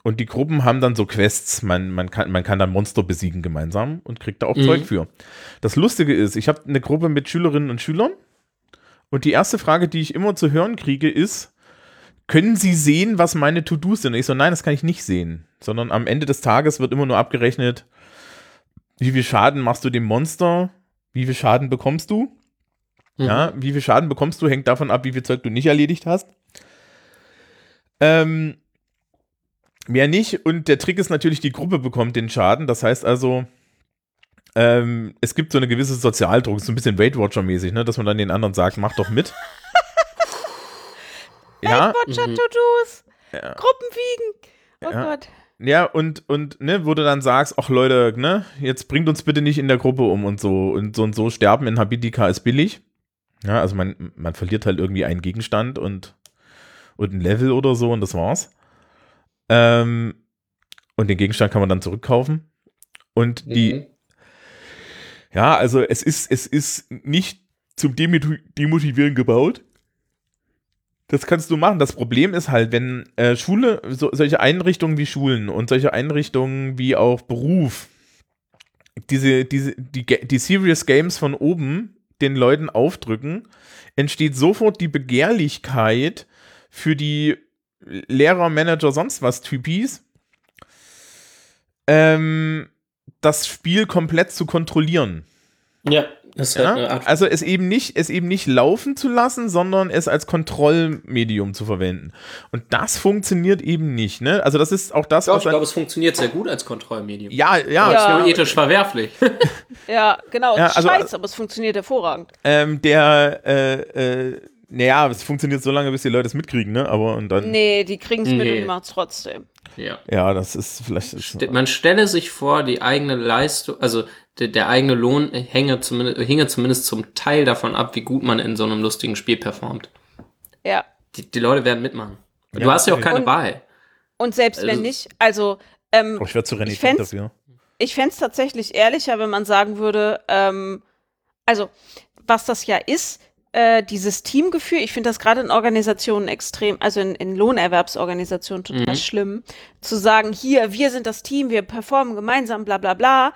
Und die Gruppen haben dann so Quests. Man, man, kann, man kann dann Monster besiegen gemeinsam und kriegt da auch mhm. Zeug für. Das Lustige ist, ich habe eine Gruppe mit Schülerinnen und Schülern. Und die erste Frage, die ich immer zu hören kriege, ist, können Sie sehen, was meine To-Dos sind? Und ich so, nein, das kann ich nicht sehen. Sondern am Ende des Tages wird immer nur abgerechnet, wie viel Schaden machst du dem Monster, wie viel Schaden bekommst du. Mhm. Ja, wie viel Schaden bekommst du, hängt davon ab, wie viel Zeug du nicht erledigt hast. Ähm, mehr nicht. Und der Trick ist natürlich, die Gruppe bekommt den Schaden. Das heißt also, ähm, es gibt so eine gewisse Sozialdruck, so ein bisschen Weight Watcher-mäßig, ne? dass man dann den anderen sagt, mach doch mit.
ja. Weight Watcher-To-Dos. Mhm. Ja. Gruppenwiegen. Oh
ja. Gott. Ja, und, und, ne, wo du dann sagst, ach Leute, ne, jetzt bringt uns bitte nicht in der Gruppe um und so. Und so und so sterben in Habitica ist billig. Ja, also man, man verliert halt irgendwie einen Gegenstand und und ein Level oder so und das war's. Ähm, und den Gegenstand kann man dann zurückkaufen. Und die, mhm. ja, also es ist, es ist nicht zum Demotivieren gebaut. Das kannst du machen. Das Problem ist halt, wenn äh, Schule, so, solche Einrichtungen wie Schulen und solche Einrichtungen wie auch Beruf, diese, diese, die, die Serious Games von oben den Leuten aufdrücken, entsteht sofort die Begehrlichkeit für die Lehrer, Manager, sonst was Typis, ähm, das Spiel komplett zu kontrollieren.
Ja, das ist halt eine
Ja?
Art
Also es eben nicht, es eben nicht laufen zu lassen, sondern es als Kontrollmedium zu verwenden. Und das funktioniert eben nicht. Ne? Also das ist auch das,
Doch,
was
ich glaube, es funktiuniert sehr gut als Kontrollmedium.
ja, ja,
Ja.
Nur ethisch verwerflich.
Ja, genau.
Ja,
ist
also-
scheiße, aber es funktioniert hervorragend.
ähm, der, äh, äh, naja, es funktioniert so lange, bis die Leute es mitkriegen, ne? Aber und dann,
Nee, die kriegen es mit
Nee.
und machen es trotzdem.
ja.
ja, das ist vielleicht. Ist,
Man stelle sich vor, die eigene Leistung, also der, der eigene Lohn hänge zumindest, hinge zumindest zum Teil davon ab, wie gut man in so einem lustigen Spiel performt.
Ja.
Die, die Leute werden mitmachen. Du
Ja,
hast ja auch keine
Und-
Wahl.
Und selbst
Also-
wenn nicht, also ähm,
oh, ich werde zu renitent dafür.
ich fände es tatsächlich ehrlicher, wenn man sagen würde, ähm, also was das ja ist, äh, dieses Teamgefühl, ich finde das gerade in Organisationen extrem, also in, in Lohnerwerbsorganisationen total
Mhm.
schlimm, zu sagen, hier, wir sind das Team, wir performen gemeinsam, bla bla bla,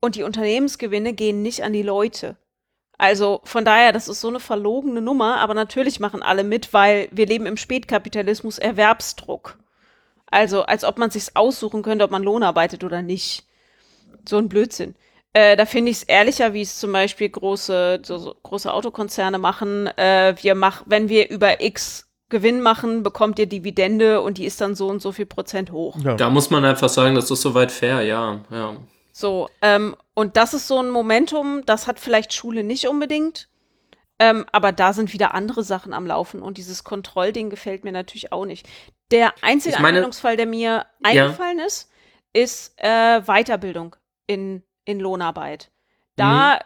und die Unternehmensgewinne gehen nicht an die Leute. Also von daher, das ist so eine verlogene Nummer, aber natürlich machen alle mit, weil wir leben im Spätkapitalismus Erwerbsdruck. Also als ob man sich's aussuchen könnte, ob man Lohn arbeitet oder nicht. So ein Blödsinn. Äh, da finde ich es ehrlicher, wie es zum Beispiel große, so, so große Autokonzerne machen. Äh, wir mach, wenn wir über X Gewinn machen, bekommt ihr Dividende und die ist dann so und so viel Prozent hoch.
Ja.
Da muss man einfach sagen, das ist soweit fair, ja, ja.
So, ähm, und das ist so ein Momentum, das hat vielleicht Schule nicht unbedingt. Ähm, aber da sind wieder andere Sachen am Laufen und dieses Kontrollding gefällt mir natürlich auch nicht. Der einzige
Ich meine-
Anwendungsfall, der mir eingefallen ist, ist äh, Weiterbildung in, in Lohnarbeit. Da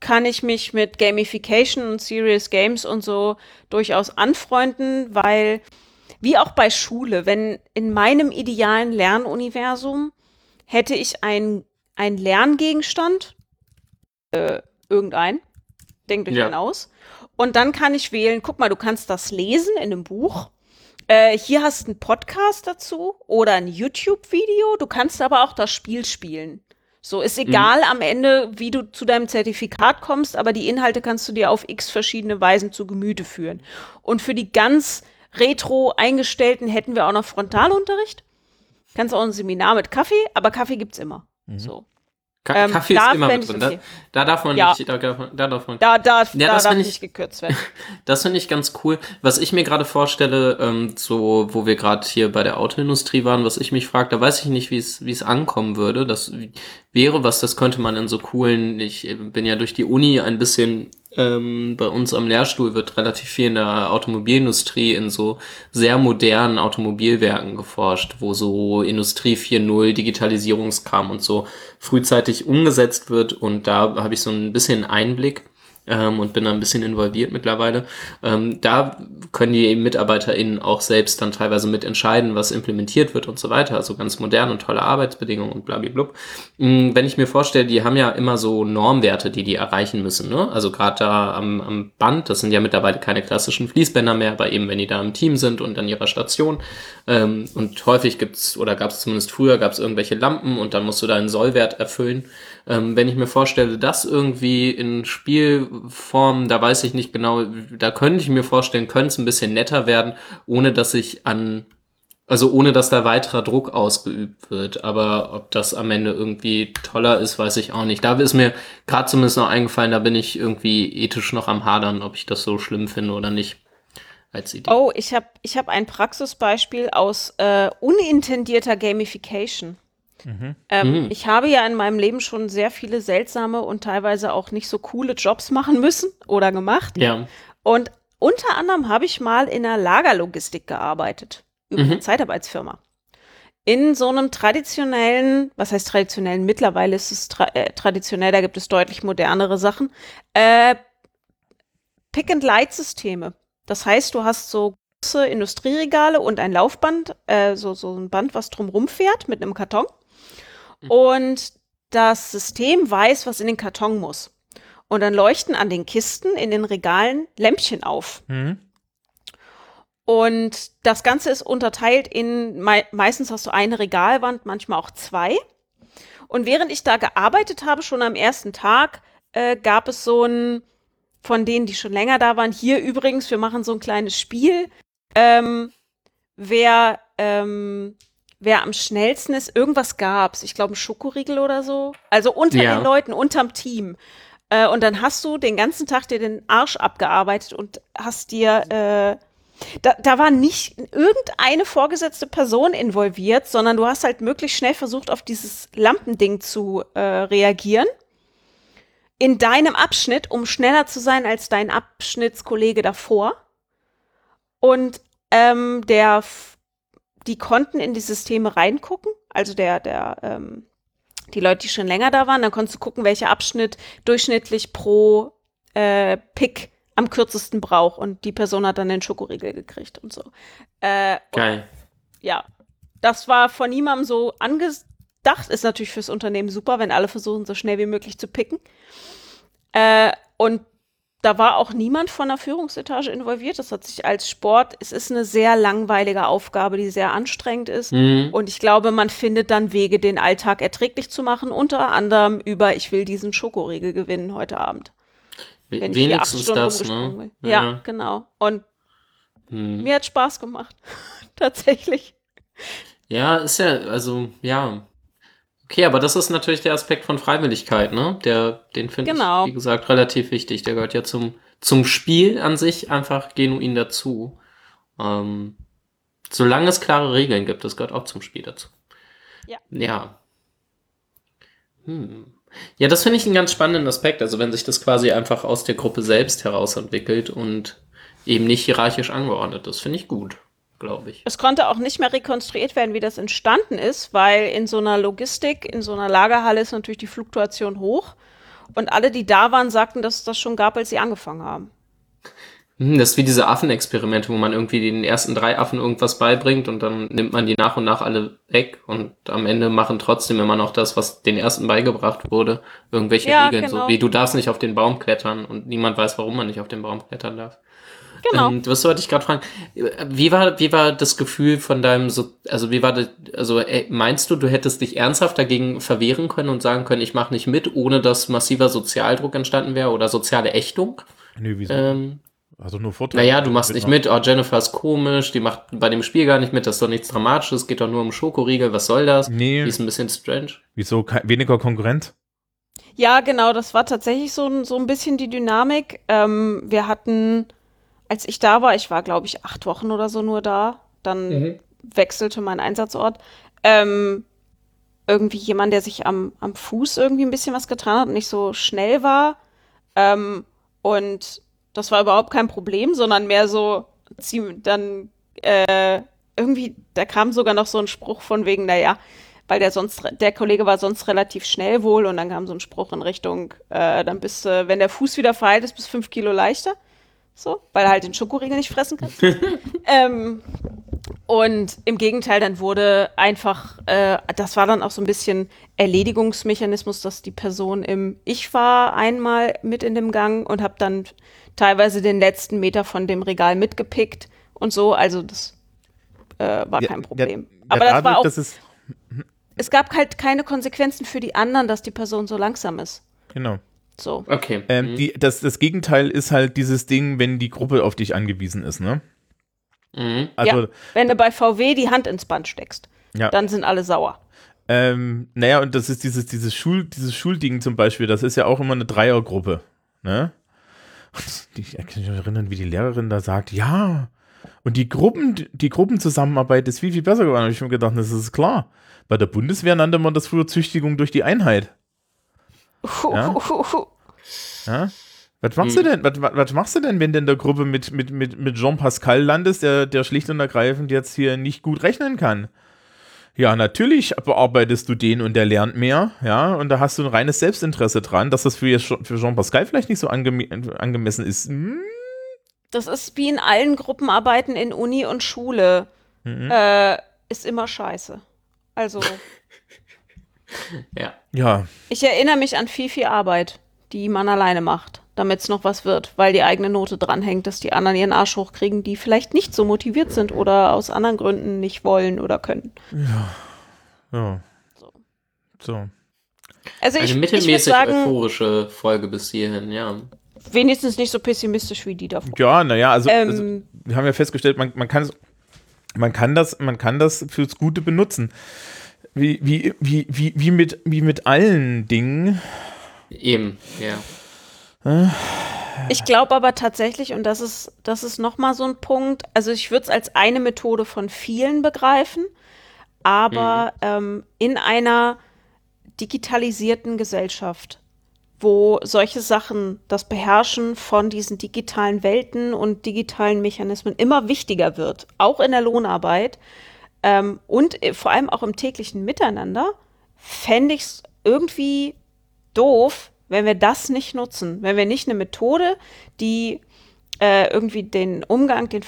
kann ich mich mit Gamification und Serious Games und so durchaus anfreunden, weil, wie auch bei Schule, wenn in meinem idealen Lernuniversum hätte ich ein, ein Lerngegenstand, äh, irgendein, denkt euch
Ja.
einen aus, und dann kann ich wählen, guck mal, du kannst das lesen in einem Buch. Äh, hier hast du einen Podcast dazu oder ein YouTube-Video. Du kannst aber auch das Spiel spielen. So ist egal am Ende, wie du zu deinem Zertifikat kommst, aber die Inhalte kannst du dir auf x verschiedene Weisen zu Gemüte führen. Und für die ganz retro eingestellten hätten wir auch noch Frontalunterricht. Kannst auch ein Seminar mit Kaffee, aber Kaffee gibt's immer. So.
Ka
Ähm,
Kaffee
da
ist immer mit drin.
okay.
Da, da darf man
Ja.
nicht, da, darf man- da darf man
Da darf,
Ja,
da
das
darf
ich-
nicht gekürzt werden.
Das finde ich ganz cool. Was ich mir gerade vorstelle, ähm, so, wo wir gerade hier bei der Autoindustrie waren, was ich mich frage, da weiß ich nicht, wie es wie es ankommen würde. Das wäre was, das könnte man in so coolen, ich äh, bin ja durch die Uni ein bisschen ähm, bei uns am Lehrstuhl wird relativ viel in der Automobilindustrie in so sehr modernen Automobilwerken geforscht, wo so Industrie 4.0, Digitalisierungskram und so frühzeitig umgesetzt wird. Und da habe ich so ein bisschen Einblick ähm, und bin da ein bisschen involviert mittlerweile. Ähm, da können die MitarbeiterInnen auch selbst dann teilweise mitentscheiden, was implementiert wird und so weiter. Also ganz modern und tolle Arbeitsbedingungen und blablabla. Mm, Wenn ich mir vorstelle, die haben ja immer so Normwerte, die die erreichen müssen. Ne? Also gerade da am, am Band, das sind ja mittlerweile keine klassischen Fließbänder mehr, aber eben wenn die da im Team sind und an ihrer Station. Ähm, und häufig gibt's oder gab es zumindest früher, gab es irgendwelche Lampen und dann musst du deinen Sollwert erfüllen. Ähm, wenn ich mir vorstelle, das irgendwie in Spielform, da weiß ich nicht genau, da könnte ich mir vorstellen, könnte es ein bisschen netter werden, ohne dass ich an, also ohne dass da weiterer Druck ausgeübt wird. Aber ob das am Ende irgendwie toller ist, weiß ich auch nicht. Da ist mir gerade zumindest noch eingefallen, da bin ich irgendwie ethisch noch am Hadern, ob ich das so schlimm finde oder nicht.
Oh, ich habe ich hab ein Praxisbeispiel aus äh, unintendierter Gamification. Ähm,
Mhm.
Ich habe ja in meinem Leben schon sehr viele seltsame und teilweise auch nicht so coole Jobs machen müssen oder gemacht.
Ja.
Und unter anderem habe ich mal in einer Lagerlogistik gearbeitet, über eine
Mhm.
Zeitarbeitsfirma. In so einem traditionellen, was heißt traditionellen, mittlerweile ist es tra äh, traditionell, da gibt es deutlich modernere Sachen, äh, Pick-and-Light-Systeme. Das heißt, du hast so große Industrieregale und ein Laufband, äh, so, so ein Band, was drumrum fährt mit einem Karton. Und das System weiß, was in den Karton muss. Und dann leuchten an den Kisten in den Regalen Lämpchen auf.
Mhm.
Und das Ganze ist unterteilt in, mei meistens hast du eine Regalwand, manchmal auch zwei. Und während ich da gearbeitet habe, schon am ersten Tag, äh, gab es so ein, von denen, die schon länger da waren, hier übrigens, wir machen so ein kleines Spiel. Ähm, wer, ähm, wer am schnellsten ist, irgendwas gab's. Ich glaube, ein Schokoriegel oder so. Also unter
Ja.
den Leuten, unterm Team. Äh, und dann hast du den ganzen Tag dir den Arsch abgearbeitet und hast dir, äh, da, da war nicht irgendeine vorgesetzte Person involviert, sondern du hast halt möglichst schnell versucht, auf dieses Lampending zu äh, reagieren. In deinem Abschnitt, um schneller zu sein als dein Abschnittskollege davor. Und ähm, der, die konnten in die Systeme reingucken, also der, der, ähm, die Leute, die schon länger da waren, dann konntest du gucken, welcher Abschnitt durchschnittlich pro äh, Pick am kürzesten braucht. Und die Person hat dann den Schokoriegel gekriegt und so. Äh,
Geil.
ja, das war von niemandem so angedacht. Ist natürlich fürs Unternehmen super, wenn alle versuchen, so schnell wie möglich zu picken. Äh, und da war auch niemand von der Führungsetage involviert. Das hat sich als Sport, es ist eine sehr langweilige Aufgabe, die sehr anstrengend ist.
Mhm.
Und ich glaube, man findet dann Wege, den Alltag erträglich zu machen, unter anderem über, ich will diesen Schokoriegel gewinnen heute Abend.
We-
Wenn
Wenigstens das, ne?
bin. Ja, genau. Und
Hm.
mir hat Spaß gemacht. Tatsächlich.
Ja, ist ja, also, ja. Okay, aber das ist natürlich der Aspekt von Freiwilligkeit, ne? Der, den finde
Genau.
ich, wie gesagt, relativ wichtig. Der gehört ja zum, zum Spiel an sich einfach genuin dazu. Ähm, solange es klare Regeln gibt, das gehört auch zum Spiel dazu.
Ja.
Ja. Hm. Ja, das finde ich einen ganz spannenden Aspekt. Also wenn sich das quasi einfach aus der Gruppe selbst heraus entwickelt und eben nicht hierarchisch angeordnet ist, finde ich gut, glaube ich.
Es konnte auch nicht mehr rekonstruiert werden, wie das entstanden ist, weil in so einer Logistik, in so einer Lagerhalle ist natürlich die Fluktuation hoch. Und alle, die da waren, sagten, dass es das schon gab, als sie angefangen haben.
Hm, Das ist wie diese Affenexperimente, wo man irgendwie den ersten drei Affen irgendwas beibringt und dann nimmt man die nach und nach alle weg und am Ende machen trotzdem immer noch das, was den ersten beigebracht wurde. Irgendwelche
Ja,
Regeln,
genau.
so wie du darfst nicht auf den Baum klettern und niemand weiß, warum man nicht auf den Baum klettern darf.
Genau.
Ähm, was wollte ich gerade fragen? Wie war, wie war das Gefühl von deinem, so, also wie war das, also äh, meinst du, du hättest dich ernsthaft dagegen verwehren können und sagen können, ich mache nicht mit, ohne dass massiver Sozialdruck entstanden wäre oder soziale Ächtung?
Nö, wieso?
Ähm,
also nur Vorteile.
naja, du machst nicht mit, oh, Jennifer ist komisch, die macht bei dem Spiel gar nicht mit, das ist doch nichts Dramatisches, geht doch nur um Schokoriegel, was soll das?
Nee.
Die ist ein bisschen strange.
Wieso weniger Konkurrent?
Ja, genau, das war tatsächlich so, ein- so ein bisschen die Dynamik. Ähm, wir hatten, als ich da war, ich war, glaube ich, acht Wochen oder so nur da, dann wechselte mein Einsatzort. Ähm, irgendwie jemand, der sich am, am Fuß irgendwie ein bisschen was getan hat und nicht so schnell war. Ähm, und das war überhaupt kein Problem, sondern mehr so, dann äh, irgendwie, da kam sogar noch so ein Spruch von wegen, naja, weil der sonst, der Kollege war sonst relativ schnell wohl und dann kam so ein Spruch in Richtung, äh, dann bist du, wenn der Fuß wieder verheilt ist, bis fünf Kilo leichter. So, weil er halt den Schokoriegel nicht fressen kann. ähm, und im Gegenteil, dann wurde einfach, äh, das war dann auch so ein bisschen Erledigungsmechanismus, dass die Person im, ich war einmal mit in dem Gang und habe dann teilweise den letzten Meter von dem Regal mitgepickt und so. Also das äh, war
Ja,
kein Problem.
ja,
Aber das war auch,
dass es,
es gab halt keine Konsequenzen für die anderen, dass die Person so langsam ist.
genau.
So.
Okay.
Ähm,
Mhm.
die, das, das Gegenteil ist halt dieses Ding, wenn die Gruppe auf dich angewiesen ist, ne?
Mhm.
Also,
ja, wenn du bei VW die Hand ins Band steckst,
Ja.
dann sind alle sauer.
ähm, naja, und das ist dieses, dieses Schul, dieses Schulding zum Beispiel, das ist ja auch immer eine Dreiergruppe, ne? Und die- Ich kann mich noch erinnern, wie die Lehrerin da sagt, ja, und die Gruppen, die Gruppenzusammenarbeit ist viel, viel besser geworden. Da habe ich mir gedacht, das ist klar. Bei der Bundeswehr nannte man das früher Züchtigung durch die Einheit. Ja? Ja? Was machst du denn? Was, was, was machst du denn, wenn du in der Gruppe mit, mit, mit, mit Jean Pascal landest, der, der schlicht und ergreifend jetzt hier nicht gut rechnen kann? Ja, natürlich bearbeitest du den und der lernt mehr, ja, und da hast du ein reines Selbstinteresse dran, dass das für, für Jean Pascal vielleicht nicht so angeme angemessen ist. Hm?
Das ist wie in allen Gruppenarbeiten in Uni und Schule.
Mhm.
Äh, ist immer scheiße. Also,
Ja.
Ja,
ich erinnere mich an viel, viel Arbeit, die man alleine macht. damit es noch was wird, weil die eigene Note dranhängt, dass die anderen ihren Arsch hochkriegen, die vielleicht nicht so motiviert sind oder aus anderen Gründen nicht wollen oder können.
Ja.
So.
So.
Also ich,
Eine
ich
mittelmäßig
sagen,
euphorische Folge bis hierhin, ja.
wenigstens nicht so pessimistisch wie die davor.
Ja, naja, also, also
Ähm,
wir haben ja festgestellt, man, man, kann, man, kann das, man kann das fürs Gute benutzen. Wie, wie, wie, wie, wie, mit, wie mit allen Dingen.
Eben, ja.
Ich glaube aber tatsächlich, und das ist, das ist nochmal so ein Punkt, also ich würde es als eine Methode von vielen begreifen, aber ähm, in einer digitalisierten Gesellschaft, wo solche Sachen, das Beherrschen von diesen digitalen Welten und digitalen Mechanismen immer wichtiger wird, auch in der Lohnarbeit ähm, und äh, vor allem auch im täglichen Miteinander, fände ich es irgendwie doof, wenn wir das nicht nutzen, wenn wir nicht eine Methode, die äh, irgendwie den Umgang, den,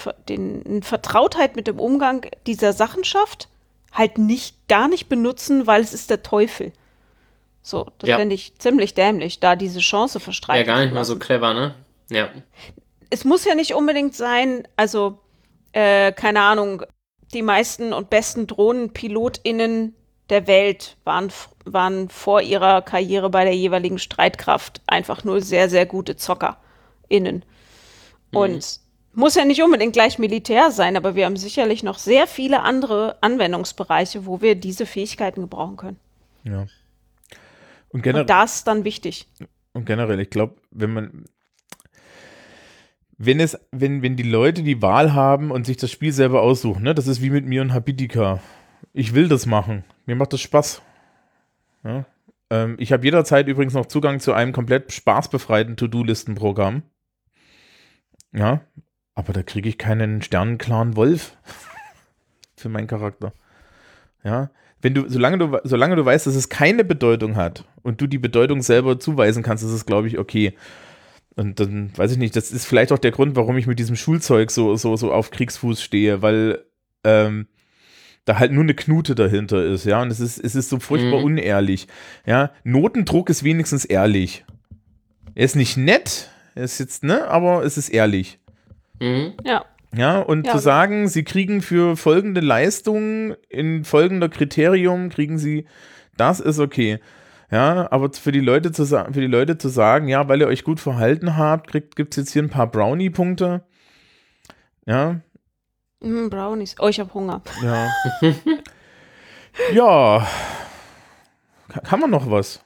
den Vertrautheit mit dem Umgang dieser Sachen schafft, halt nicht gar nicht benutzen, weil es ist der Teufel. So, das
Ja.
fände ich ziemlich dämlich, da diese Chance
Ja,
verstreichen.
gar nicht mal so clever, ne? Ja.
Es muss ja nicht unbedingt sein, also, äh, keine Ahnung, die meisten und besten DrohnenpilotInnen der Welt waren, waren vor ihrer Karriere bei der jeweiligen Streitkraft einfach nur sehr, sehr gute ZockerInnen. Und muss ja nicht unbedingt gleich Militär sein, aber wir haben sicherlich noch sehr viele andere Anwendungsbereiche, wo wir diese Fähigkeiten gebrauchen können.
Ja. Und,
Und das ist dann wichtig.
und generell, ich glaube, wenn man. Wenn es, wenn, wenn die Leute die Wahl haben und sich das Spiel selber aussuchen, ne, das ist wie mit mir und Habitica. Ich will das machen. Mir macht das Spaß. Ja? Ähm, ich habe jederzeit übrigens noch Zugang zu einem komplett spaßbefreiten To-Do-Listen-Programm. Ja, aber da kriege ich keinen sternenklaren Wolf für meinen Charakter. Ja, wenn du, solange du, solange du weißt, dass es keine Bedeutung hat und du die Bedeutung selber zuweisen kannst, ist es, glaube ich, okay. Und dann weiß ich nicht, das ist vielleicht auch der Grund, warum ich mit diesem Schulzeug so, so, so auf Kriegsfuß stehe, weil ähm, da halt nur eine Knute dahinter ist, ja, und es ist, es ist so furchtbar
Mhm.
unehrlich. Ja, Notendruck ist wenigstens ehrlich. Er ist nicht nett, er ist jetzt, ne, aber es ist ehrlich.
Mhm.
Ja.
Ja, und
Ja.
zu sagen, sie kriegen für folgende Leistung in folgender Kriterium, kriegen sie, das ist okay. Ja, aber für die Leute zu sagen, für die Leute zu sagen, ja, weil ihr euch gut verhalten habt, gibt es jetzt hier ein paar Brownie-Punkte. Ja,
Mm, Brownies. Oh, ich habe Hunger.
ja. ja. Ka- Kann man noch was?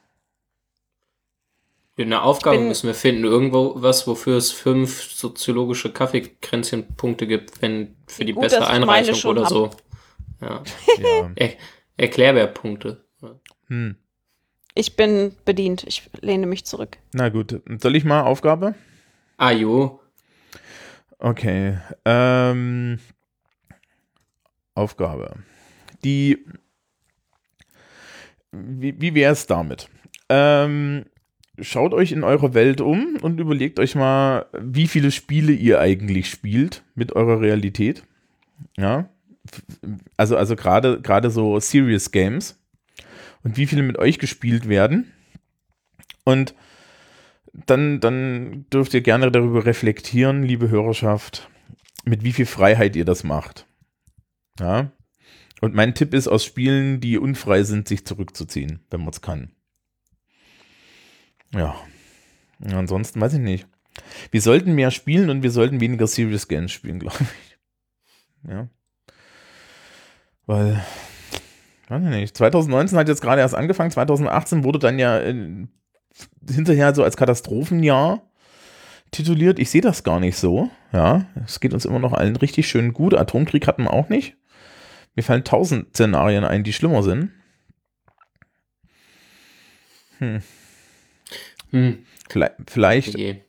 Eine Aufgabe müssen wir finden. Irgendwo was, wofür es fünf soziologische Kaffeekränzchenpunkte gibt, wenn für die
Gut,
bessere Einreichung oder
hab.
so. Ja.
Ja.
Er Erklärbärpunkte.
Hm.
Ich bin bedient. Ich lehne mich zurück.
Na gut, soll ich mal Aufgabe?
Ah, jo.
Okay. Ähm, Aufgabe. Die. Wie, wie wäre es damit? Ähm, schaut euch in eurer Welt um und überlegt euch mal, wie viele Spiele ihr eigentlich spielt mit eurer Realität. Ja. Also, also gerade gerade so Serious Games. Und wie viele mit euch gespielt werden. Und dann, dann dürft ihr gerne darüber reflektieren, liebe Hörerschaft, mit wie viel Freiheit ihr das macht. Ja. Und mein Tipp ist, aus Spielen, die unfrei sind, sich zurückzuziehen, wenn man es kann. Ja. Ja, Ansonsten weiß ich nicht. Wir sollten mehr spielen und wir sollten weniger Serious Games spielen, glaube ich. Ja. Weil, weiß ich nicht. 2019 hat jetzt gerade erst angefangen. 2018 wurde dann ja äh, hinterher so als Katastrophenjahr tituliert. Ich sehe das gar nicht so. Ja, es geht uns immer noch allen richtig schön gut. Atomkrieg hatten wir auch nicht. Mir fallen tausend Szenarien ein, die schlimmer sind. Hm,
Hm.
vielleicht, vielleicht
Je.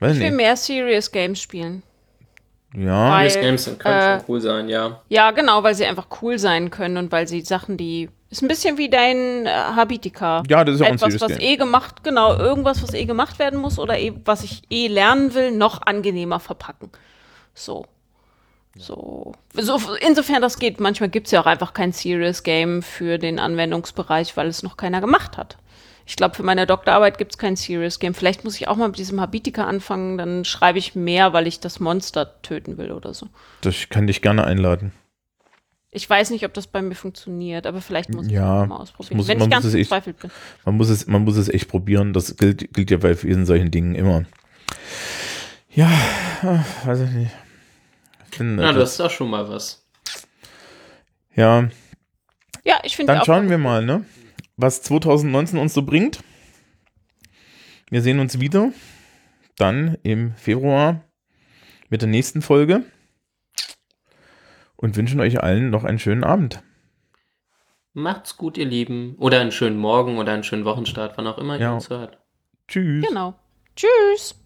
weiß
Ich will
nicht.
mehr Serious Games spielen.
Ja,
Weil-
Serious Games können
äh,
schon cool sein, ja.
Ja, genau, weil sie einfach cool sein können und weil sie Sachen, die. Ist ein bisschen wie dein äh, Habitica.
ja, das ist ja auch ein
Etwas,
Serious
was
Game.
eh gemacht, genau, irgendwas, was eh gemacht werden muss oder eh, was ich eh lernen will, noch angenehmer verpacken. So. So. so. Insofern das geht. Manchmal gibt es ja auch einfach kein Serious Game für den Anwendungsbereich, weil es noch keiner gemacht hat. Ich glaube, für meine Doktorarbeit gibt es kein Serious Game. Vielleicht muss ich auch mal mit diesem Habitica anfangen, dann schreibe ich mehr, weil ich das Monster töten will oder so.
Das ich kann dich gerne einladen.
Ich weiß nicht, ob das bei mir funktioniert, aber vielleicht muss ich
Ja,
das mal ausprobieren.
muss-
Wenn
man
ich ganz
muss es echt-
verzweifelt bin.
Man muss es, man muss es echt probieren. Das gilt, gilt ja bei vielen solchen Dingen immer. Ja, äh, weiß ich nicht. Ich finde,
Na,
das-
das ist doch schon mal was.
ja,
Ja, ich finde
dann
auch.
schauen wir mal, ne? Was 2019 uns so bringt. Wir sehen uns wieder. Dann im Februar mit der nächsten Folge. Und wünschen euch allen noch einen schönen Abend.
Macht's gut, ihr Lieben. Oder einen schönen Morgen oder einen schönen Wochenstart, wann auch immer
Ja.
ihr uns hört.
Tschüss.
Genau. Tschüss.